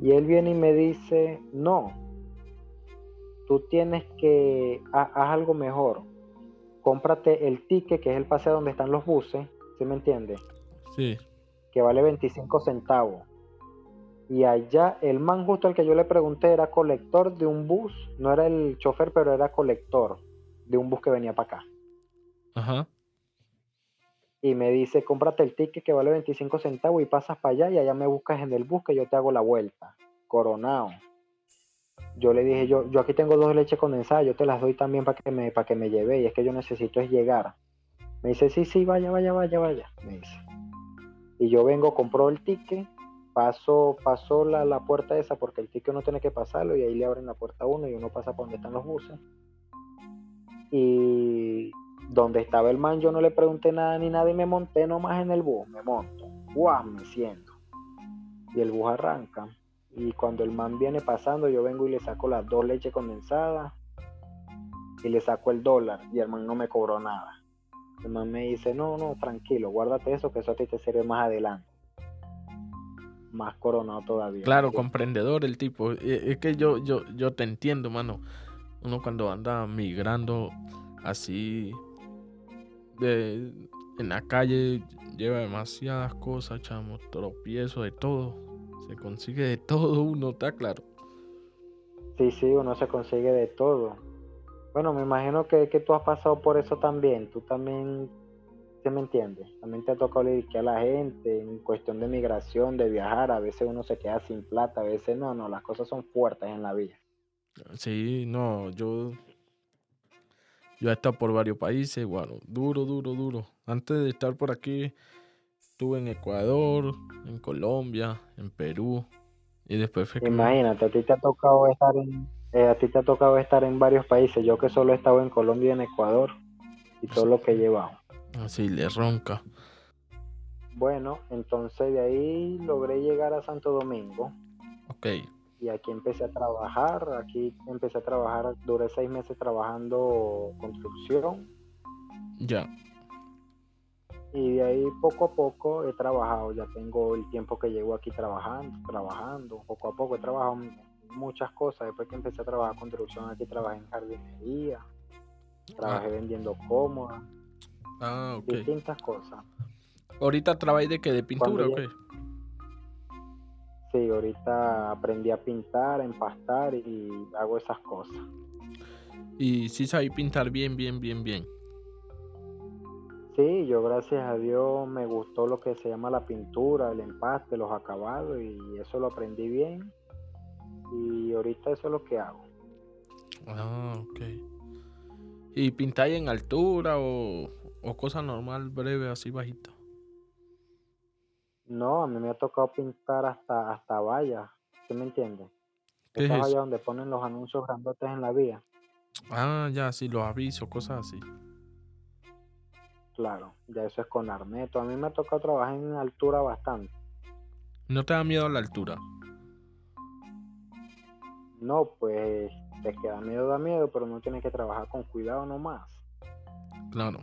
Y él viene y me dice, no, tú tienes que, haz algo mejor cómprate el ticket, que es el pase donde están los buses, ¿sí me entiendes? Sí. Que vale 25 centavos. Y allá el man justo al que yo le pregunté era colector de un bus, no era el chofer, pero era colector de un bus que venía para acá. Ajá. Y me dice, cómprate el ticket que vale 25 centavos y pasas para allá y allá me buscas en el bus que yo te hago la vuelta. Coronado yo le dije, yo, yo aquí tengo dos leches condensadas, yo te las doy también para que me, para que me lleve, y es que yo necesito es llegar. Me dice, sí, sí, vaya, vaya, vaya, vaya, me dice. Y yo vengo, compro el ticket, paso, paso la, la puerta esa, porque el ticket no tiene que pasarlo, y ahí le abren la puerta a uno y uno pasa por donde están los buses. Y donde estaba el man, yo no le pregunté nada ni nada y me monté nomás en el bus, me monto, guau, me siento. Y el bus arranca y cuando el man viene pasando, yo vengo y le saco las dos leches condensadas y le saco el dólar y el man no me cobró nada. El man me dice, no, no, tranquilo, guárdate eso, que eso a ti te sirve más adelante. Más coronado todavía. Claro, comprendedor el tipo. Es que yo, yo, yo te entiendo, mano. Uno cuando anda migrando así de, en la calle lleva demasiadas cosas, chamo, tropiezo de todo se consigue de todo uno, está claro. Sí, sí, uno se consigue de todo. Bueno, me imagino que, tú has pasado por eso también. Tú también, ¿se me entiendes? También te ha tocado que a la gente en cuestión de migración, de viajar. A veces uno se queda sin plata, a veces no, no, las cosas son fuertes en la vida. Sí, no, yo, yo he estado por varios países, bueno, duro, duro, duro. Antes de estar por aquí, Estuve en Ecuador, en Colombia, en Perú y después fue Imagínate, a ti te ha tocado estar en eh, a ti te ha tocado estar en varios países. Yo que solo he estado en Colombia y en Ecuador y todo lo que he llevado. Así le ronca. Bueno, entonces de ahí logré llegar a Santo Domingo. Ok. Y aquí empecé a trabajar. Aquí empecé a trabajar, duré seis meses trabajando construcción. Ya y de ahí poco a poco he trabajado, ya tengo el tiempo que llevo aquí trabajando, trabajando, poco a poco he trabajado muchas cosas, después que empecé a trabajar construcción aquí trabajé en jardinería, trabajé ah. vendiendo cómodas, ah, distintas cosas. ¿Ahorita trabajas de qué? ¿De pintura o qué? Sí, ahorita aprendí a pintar, a empastar y hago esas cosas. Y sí sabes pintar bien, bien, bien, bien. Sí, yo gracias a Dios me gustó lo que se llama la pintura, el empaste, los acabados y eso lo aprendí bien. Y ahorita eso es lo que hago. Ah, ok. ¿Y pintáis en altura o, o cosa normal, breve, así bajito? No, a mí me ha tocado pintar hasta hasta vallas, ¿sí me entiendes? Esa valla donde ponen los anuncios grandotes en la vía. Ah, ya, sí, los avisos, cosas así. Claro, ya eso es con arneto. A mí me ha tocado trabajar en altura bastante. ¿No te da miedo la altura? No, pues te queda miedo, da miedo, pero no tienes que trabajar con cuidado nomás. Claro.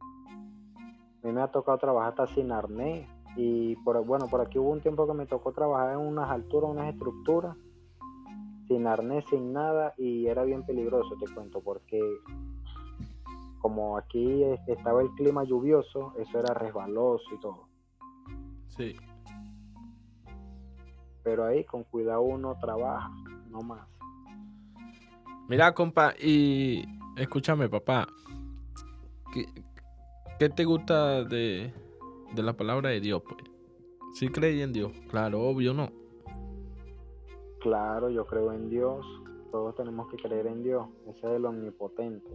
A mí me ha tocado trabajar hasta sin arnés. Y por, bueno, por aquí hubo un tiempo que me tocó trabajar en unas alturas, unas estructuras, sin arnés, sin nada, y era bien peligroso, te cuento, porque como aquí estaba el clima lluvioso, eso era resbaloso y todo. Sí. Pero ahí con cuidado uno trabaja, no más. Mira, compa, y escúchame, papá. ¿Qué, te gusta de, de, la palabra de Dios, pues? ¿Sí crees en Dios? Claro, obvio, ¿no? Claro, yo creo en Dios. Todos tenemos que creer en Dios. Ese es el omnipotente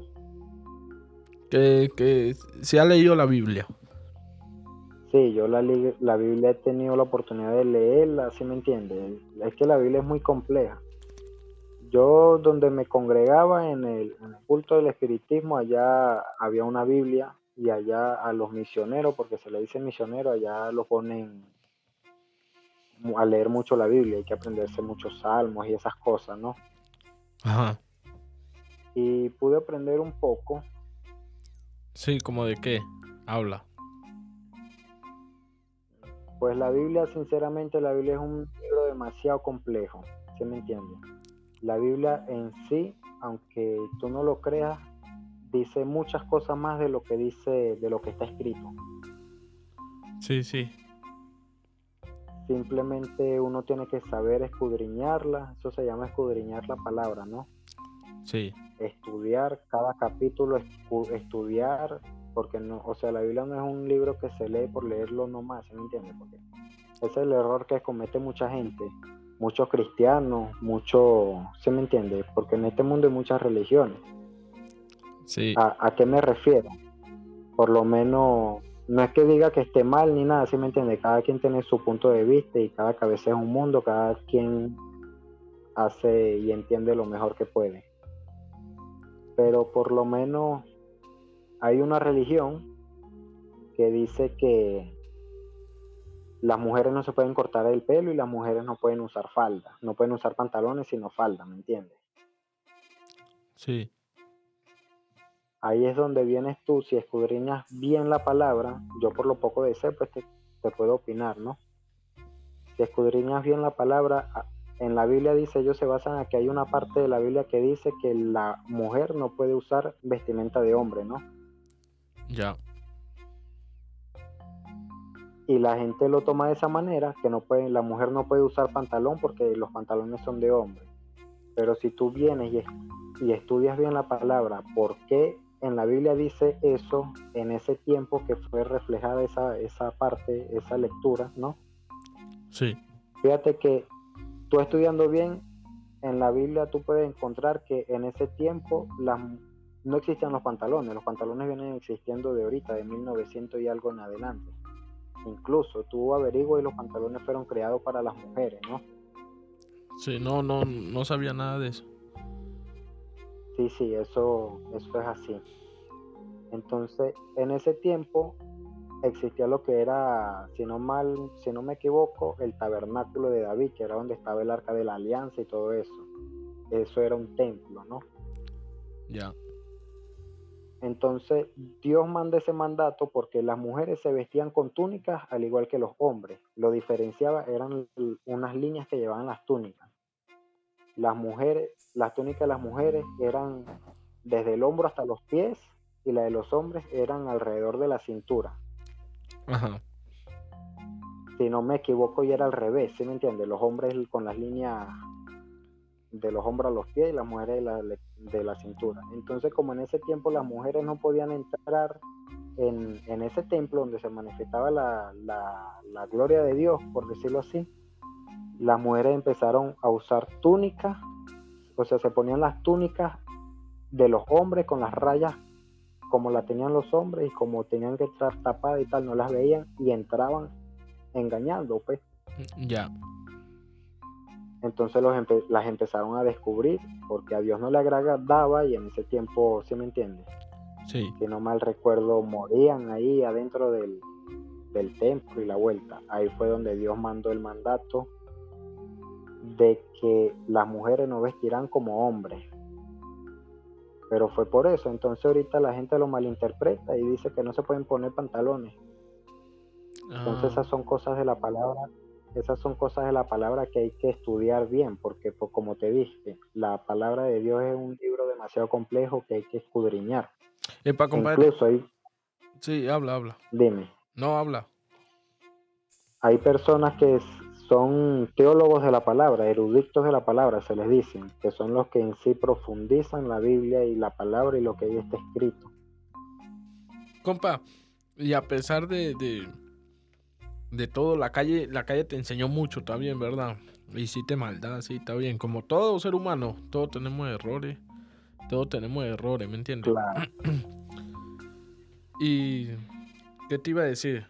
que, se ha leído la Biblia. Sí, yo la, la Biblia he tenido la oportunidad de leerla, ¿sí me entiendes? Es que la Biblia es muy compleja. Yo donde me congregaba en el, culto del espiritismo, allá había una Biblia y allá a los misioneros, porque se le dice misionero, allá lo ponen a leer mucho la Biblia, hay que aprenderse muchos salmos y esas cosas, ¿no? Ajá. Y pude aprender un poco Sí, como de qué habla. Pues la Biblia, sinceramente, la Biblia es un libro demasiado complejo, ¿sí me entiendes? La Biblia en sí, aunque tú no lo creas, dice muchas cosas más de lo que dice, de lo que está escrito. Sí, sí. Simplemente uno tiene que saber escudriñarla, eso se llama escudriñar la palabra, ¿no? Sí estudiar cada capítulo, estudiar, porque no, o sea, la Biblia no es un libro que se lee por leerlo nomás, ¿me entiendes? Porque ese es el error que comete mucha gente, muchos cristianos, muchos, ¿se me entiende? Porque en este mundo hay muchas religiones. Sí. ¿A, ¿A, qué me refiero? Por lo menos, no es que diga que esté mal ni nada, ¿sí me entiende? Cada quien tiene su punto de vista y cada cabeza es un mundo, cada quien hace y entiende lo mejor que puede pero por lo menos hay una religión que dice que las mujeres no se pueden cortar el pelo y las mujeres no pueden usar falda, no pueden usar pantalones sino falda, ¿me entiendes? Sí. Ahí es donde vienes tú, si escudriñas bien la palabra, yo por lo poco de ser, pues te, te puedo opinar, ¿no? Si escudriñas bien la palabra, en la Biblia dice, ellos se basan en que hay una parte de la Biblia que dice que la mujer no puede usar vestimenta de hombre, ¿no? Ya. Y la gente lo toma de esa manera, que no puede, la mujer no puede usar pantalón porque los pantalones son de hombre. Pero si tú vienes y, y estudias bien la palabra, ¿por qué en la Biblia dice eso en ese tiempo que fue reflejada esa, esa parte, esa lectura, ¿no? Sí. Fíjate que tú estudiando bien, en la Biblia tú puedes encontrar que en ese tiempo las, no existían los pantalones, los pantalones vienen existiendo de ahorita, de 1900 y algo en adelante. Incluso tú averiguas y los pantalones fueron creados para las mujeres, ¿no? Sí, no, no, no sabía nada de eso. Sí, sí, eso, eso es así. Entonces, en ese tiempo existía lo que era, si no mal, si no me equivoco, el tabernáculo de David, que era donde estaba el arca de la alianza y todo eso. Eso era un templo, ¿no? Ya. Entonces Dios manda ese mandato porque las mujeres se vestían con túnicas al igual que los hombres. Lo diferenciaba eran unas líneas que llevaban las túnicas. Las mujeres, las túnicas de las mujeres eran desde el hombro hasta los pies y la de los hombres eran alrededor de la cintura. Ajá. Si no me equivoco, y era al revés, ¿sí me entiendes? Los hombres con las líneas de los hombros a los pies y las mujeres de la, de la cintura. Entonces, como en ese tiempo las mujeres no podían entrar en, en ese templo donde se manifestaba la, la, la gloria de Dios, por decirlo así, las mujeres empezaron a usar túnicas, o sea, se ponían las túnicas de los hombres con las rayas como la tenían los hombres y como tenían que estar tapadas y tal, no las veían y entraban engañando, pues. Ya. Entonces los empe- las empezaron a descubrir porque a Dios no le agradaba y en ese tiempo, ¿sí me entiendes? Sí. Si no mal recuerdo, morían ahí adentro del, del templo y la vuelta. Ahí fue donde Dios mandó el mandato de que las mujeres no vestirán como hombres. Pero fue por eso. Entonces ahorita la gente lo malinterpreta y dice que no se pueden poner pantalones. Entonces Ah, esas son cosas de la palabra, esas son cosas de la palabra que hay que estudiar bien, porque pues, como te dije, la palabra de Dios es un libro demasiado complejo que hay que escudriñar. Epa, compadre. Incluso hay, Sí, habla, habla. dime, No, habla. hay personas que son teólogos de la palabra, eruditos de la palabra, se les dicen, que son los que en sí profundizan la Biblia y la palabra y lo que ahí está escrito. Compa, y a pesar de, de, de todo, la calle, la calle te enseñó mucho, está bien, ¿verdad? Hiciste maldad, sí, está bien. Como todo ser humano, todos tenemos errores. Todos tenemos errores, ¿me entiendes? Claro, (clears throat) Y. ¿Qué te iba a decir?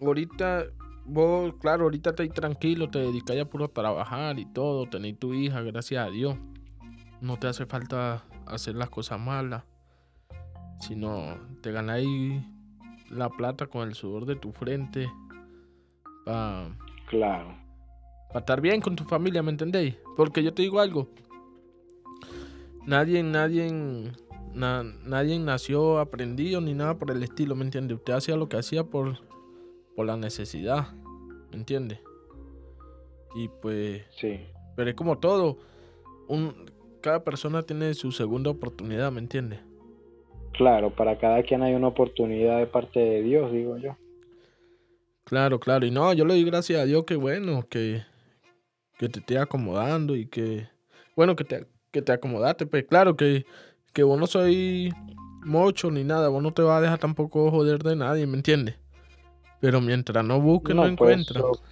Ahorita, vos, claro, ahorita estás tranquilo, te dedicas ya puro a trabajar y todo, tenés tu hija, gracias a Dios. No te hace falta hacer las cosas malas, sino te ganáis la plata con el sudor de tu frente para claro, estar bien con tu familia, ¿me entendéis? Porque yo te digo algo. Nadie, nadie, na- nadie nació aprendido ni nada por el estilo, ¿me entiende? Usted hacía lo que hacía por, por la necesidad, ¿me entiende? Y pues, sí, pero es como todo. Un, cada persona tiene su segunda oportunidad, ¿me entiende? claro, para cada quien hay una oportunidad de parte de Dios, digo yo. Claro, claro. Y no, yo le doy gracias a Dios que bueno, que, que te esté acomodando y que, bueno, que te, que te acomodaste. Pues claro que, que vos no soy mocho ni nada, vos no te vas a dejar tampoco joder de nadie, ¿me entiendes? Pero mientras no busques, no, pues, encuentras. eso-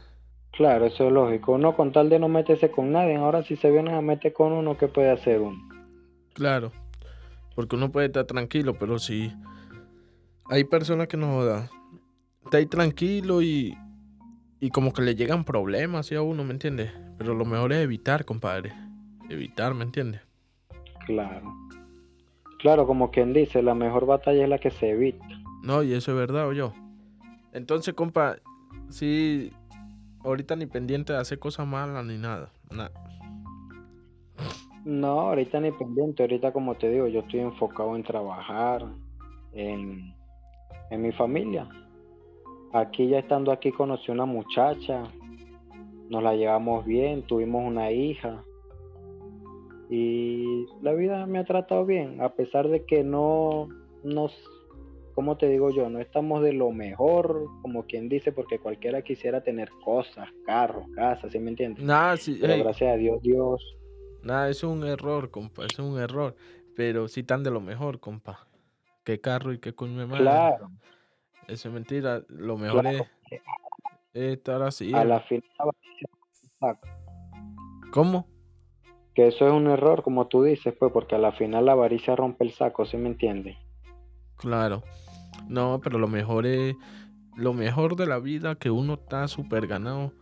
claro, eso es lógico. Uno con tal de no meterse con nadie, ahora si se vienen a meter con uno, ¿qué puede hacer uno? Claro. Porque uno puede estar tranquilo, pero si hay personas que no jodan. Está ahí tranquilo y, y como que le llegan problemas así a uno, ¿me entiendes? Pero lo mejor es evitar, compadre. Evitar, ¿me entiendes? Claro. Claro, como quien dice, la mejor batalla es la que se evita. No, y eso es verdad, o yo. Entonces, compa, sí, ahorita ni pendiente de hacer cosas malas ni nada. Nada. No, ahorita ni pendiente, ahorita como te digo, yo estoy enfocado en trabajar, en, en mi familia. Aquí ya estando aquí conocí una muchacha, nos la llevamos bien, tuvimos una hija y la vida me ha tratado bien, a pesar de que no nos, ¿cómo te digo yo? No estamos de lo mejor, como quien dice, porque cualquiera quisiera tener cosas, carros, casas, ¿sí me entiendes? Nada, sí, Pero gracias a Dios, Dios nada, es un error, compa, es un error. Pero sí tan de lo mejor, compa. Qué carro y qué coño madre. Claro, Eso es mentira. Lo mejor Claro. es, es estar así. a eh. la final. ¿Cómo? que eso es un error, como tú dices, pues, porque a la final la avaricia rompe el saco, ¿sí me entiendes? Claro. No, pero lo mejor es. Lo mejor de la vida que uno está súper ganado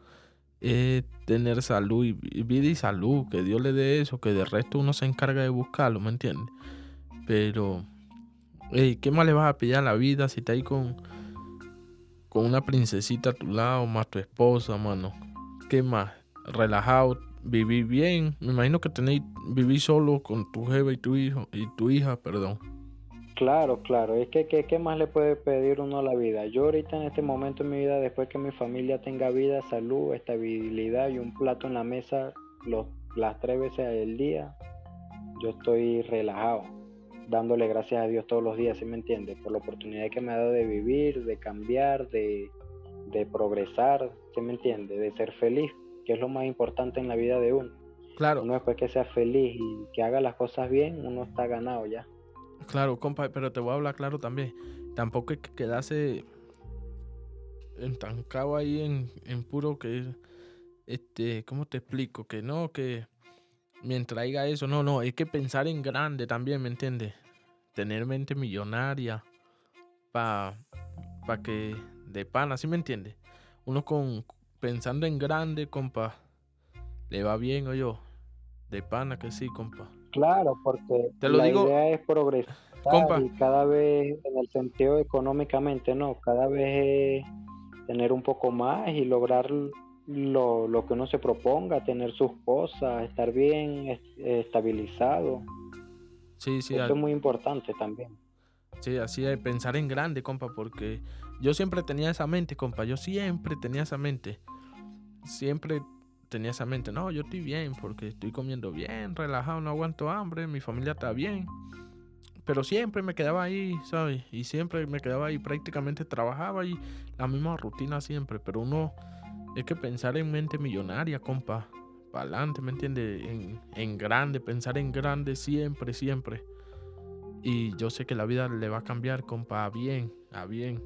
es tener salud y, vida y salud. Que Dios le dé eso, que de resto uno se encarga de buscarlo, ¿me entiendes? Pero. ey, ¿qué más le vas a pillar a la vida si está ahí con. con una princesita a tu lado, más tu esposa, mano? ¿Qué más? Relajado, vivir bien. Me imagino que tenéis. vivir solo con tu jefe y tu hijo. y tu hija, perdón. Claro, claro, es que ¿qué, qué más le puede pedir uno a la vida? Yo ahorita en este momento en mi vida, después que mi familia tenga vida, salud, estabilidad y un plato en la mesa los, las tres veces al día, yo estoy relajado, dándole gracias a Dios todos los días, ¿sí me entiendes? Por la oportunidad que me ha dado de vivir, de cambiar, de, de progresar, ¿sí me entiendes? De ser feliz, que es lo más importante en la vida de uno. Claro. Uno después que sea feliz y que haga las cosas bien, uno está ganado ya. Claro, compa, pero te voy a hablar claro también. Tampoco hay que quedarse entancado ahí en, en puro que, este, ¿cómo te explico? Que no, que mientras haya eso, no, no, hay que pensar en grande también, ¿me entiendes? Tener mente millonaria para pa que de pan, ¿así me entiendes? Uno con pensando en grande, compa, le va bien o yo. De pana que sí, compa. Claro, porque la idea es progresar y cada vez en el sentido económicamente, no, cada vez tener un poco más y lograr lo, lo que uno se proponga, tener sus cosas, estar bien estabilizado. Sí, sí. Eso es muy importante también. Sí, así es, pensar en grande, compa, porque yo siempre tenía esa mente, compa, yo siempre tenía esa mente. Siempre tenía esa mente, no, yo estoy bien porque estoy comiendo bien, relajado, no aguanto hambre, mi familia está bien. Pero siempre me quedaba ahí, ¿sabes? Y siempre me quedaba ahí, prácticamente trabajaba y la misma rutina siempre. Pero uno es que pensar en mente millonaria, compa. Para adelante, ¿me entiendes? En, en grande, pensar en grande siempre, siempre. Y yo sé que la vida le va a cambiar, compa, a bien, a bien.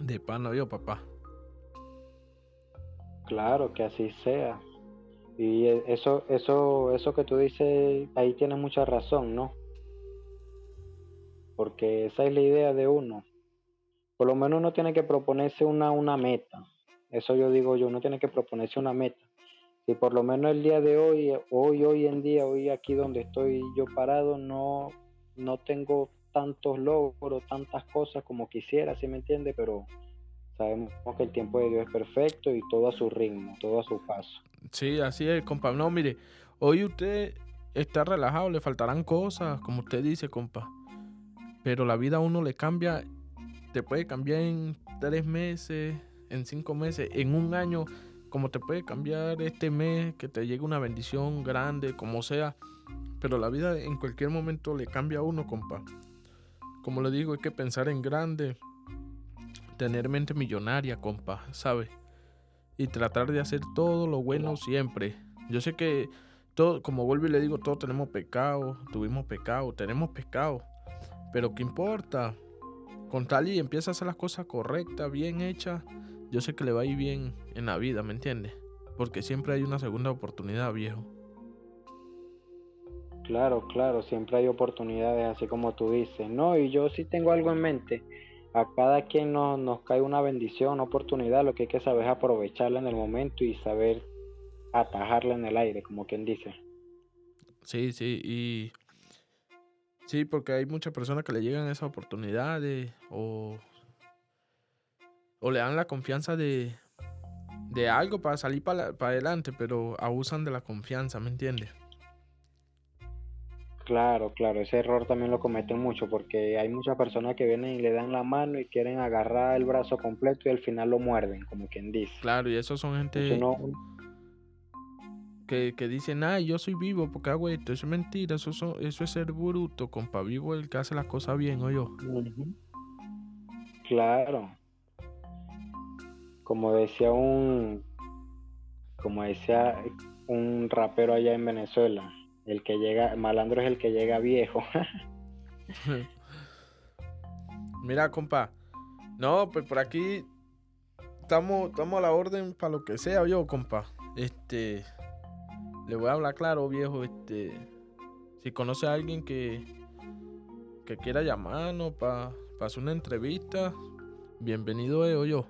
De pan yo, papá. Claro, que así sea. Y e, eso, eso, eso que tú dices, ahí tienes mucha razón, ¿no? Porque esa es la idea de uno. Por lo menos uno tiene que proponerse una, una meta. Eso yo digo yo, uno tiene que proponerse una meta. Si por lo menos el día de hoy, hoy, hoy en día, hoy aquí donde estoy yo parado, no, no tengo tantos logros, tantas cosas como quisiera, ¿sí me entiende? Pero sabemos que el tiempo de Dios es perfecto y todo a su ritmo, todo a su paso. Sí, así es, compa. No, mire, hoy usted está relajado, le faltarán cosas, como usted dice, compa. Pero la vida a uno le cambia, te puede cambiar en tres meses, en cinco meses, en un año, como te puede cambiar este mes, que te llegue una bendición grande, como sea. Pero la vida en cualquier momento le cambia a uno, compa. Como le digo, hay que pensar en grande tener mente millonaria, compa, ¿sabe? Y tratar de hacer todo lo bueno siempre. Yo sé que todo, como vuelvo y le digo, todos tenemos pecado, tuvimos pecado, tenemos pecado. Pero ¿qué importa? Con tal y empieza a hacer las cosas correctas, bien hechas, yo sé que le va a ir bien en la vida, ¿me entiende? Porque siempre hay una segunda oportunidad, viejo. Claro, claro, siempre hay oportunidades, así como tú dices. No, y yo sí tengo algo en mente a cada quien nos, nos cae una bendición, una oportunidad, lo que hay que saber es aprovecharla en el momento y saber atajarla en el aire, como quien dice. Sí, sí, y sí, porque hay muchas personas que le llegan esas oportunidades o, o le dan la confianza de, de algo para salir para, para adelante, pero abusan de la confianza, ¿me entiendes? Claro, claro, ese error también lo cometen mucho porque hay muchas personas que vienen y le dan la mano y quieren agarrar el brazo completo y al final lo muerden, como quien dice. Claro, y esos son gente que, que dicen, ay, yo soy vivo porque hago esto. Eso es mentira, eso, eso es ser bruto, compa. Vivo el que hace las cosas bien, o yo. Claro. Como decía un, como decía un rapero allá en Venezuela el que llega, malandro es el que lega viejo. (laughs) (laughs) Mira, compa. No, pues por aquí estamos, estamos a la orden para lo que sea yo, compa. Este, le voy a hablar claro, viejo. Este, si conoce a alguien que, que quiera llamarnos para hacer una entrevista, bienvenido es yo.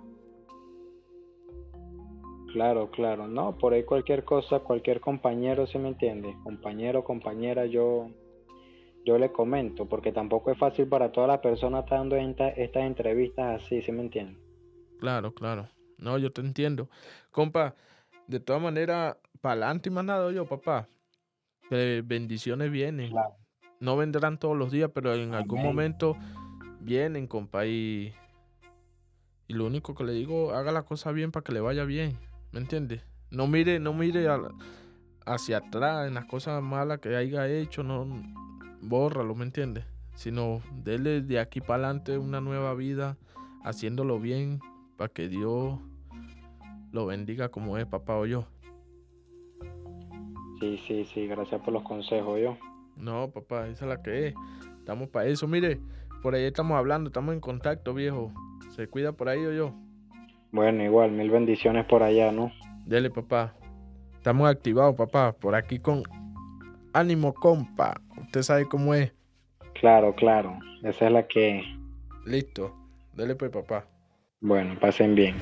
Claro, claro, no, por ahí cualquier cosa, cualquier compañero, ¿se me entiende? Compañero, compañera, yo, yo le comento, porque tampoco es fácil para todas las personas estar dando estas entrevistas así, ¿se me entiende? Claro, claro, no, yo te entiendo. Compa, de todas maneras, para adelante y más nada yo, papá. Que bendiciones vienen. No vendrán todos los días, pero en algún momento vienen, compa, y, y lo único que le digo, haga la cosa bien para que le vaya bien. ¿Me entiendes? No mire, no mire hacia atrás en las cosas malas que haya hecho, no bórralo, ¿me entiendes? Sino dele de aquí para adelante una nueva vida, haciéndolo bien, para que Dios lo bendiga como es, papá o yo. Sí, sí, sí, gracias por los consejos, yo. No, papá, esa es la que es. Estamos para eso. Mire, por ahí estamos hablando, estamos en contacto, viejo. Se cuida por ahí o yo. Bueno, igual, mil bendiciones por allá, ¿no? Dele, papá. Estamos activados, papá. Por aquí con ánimo, compa. Usted sabe cómo es. Claro, claro. Esa es la que... Listo. Dele pues, papá. Bueno, pasen bien.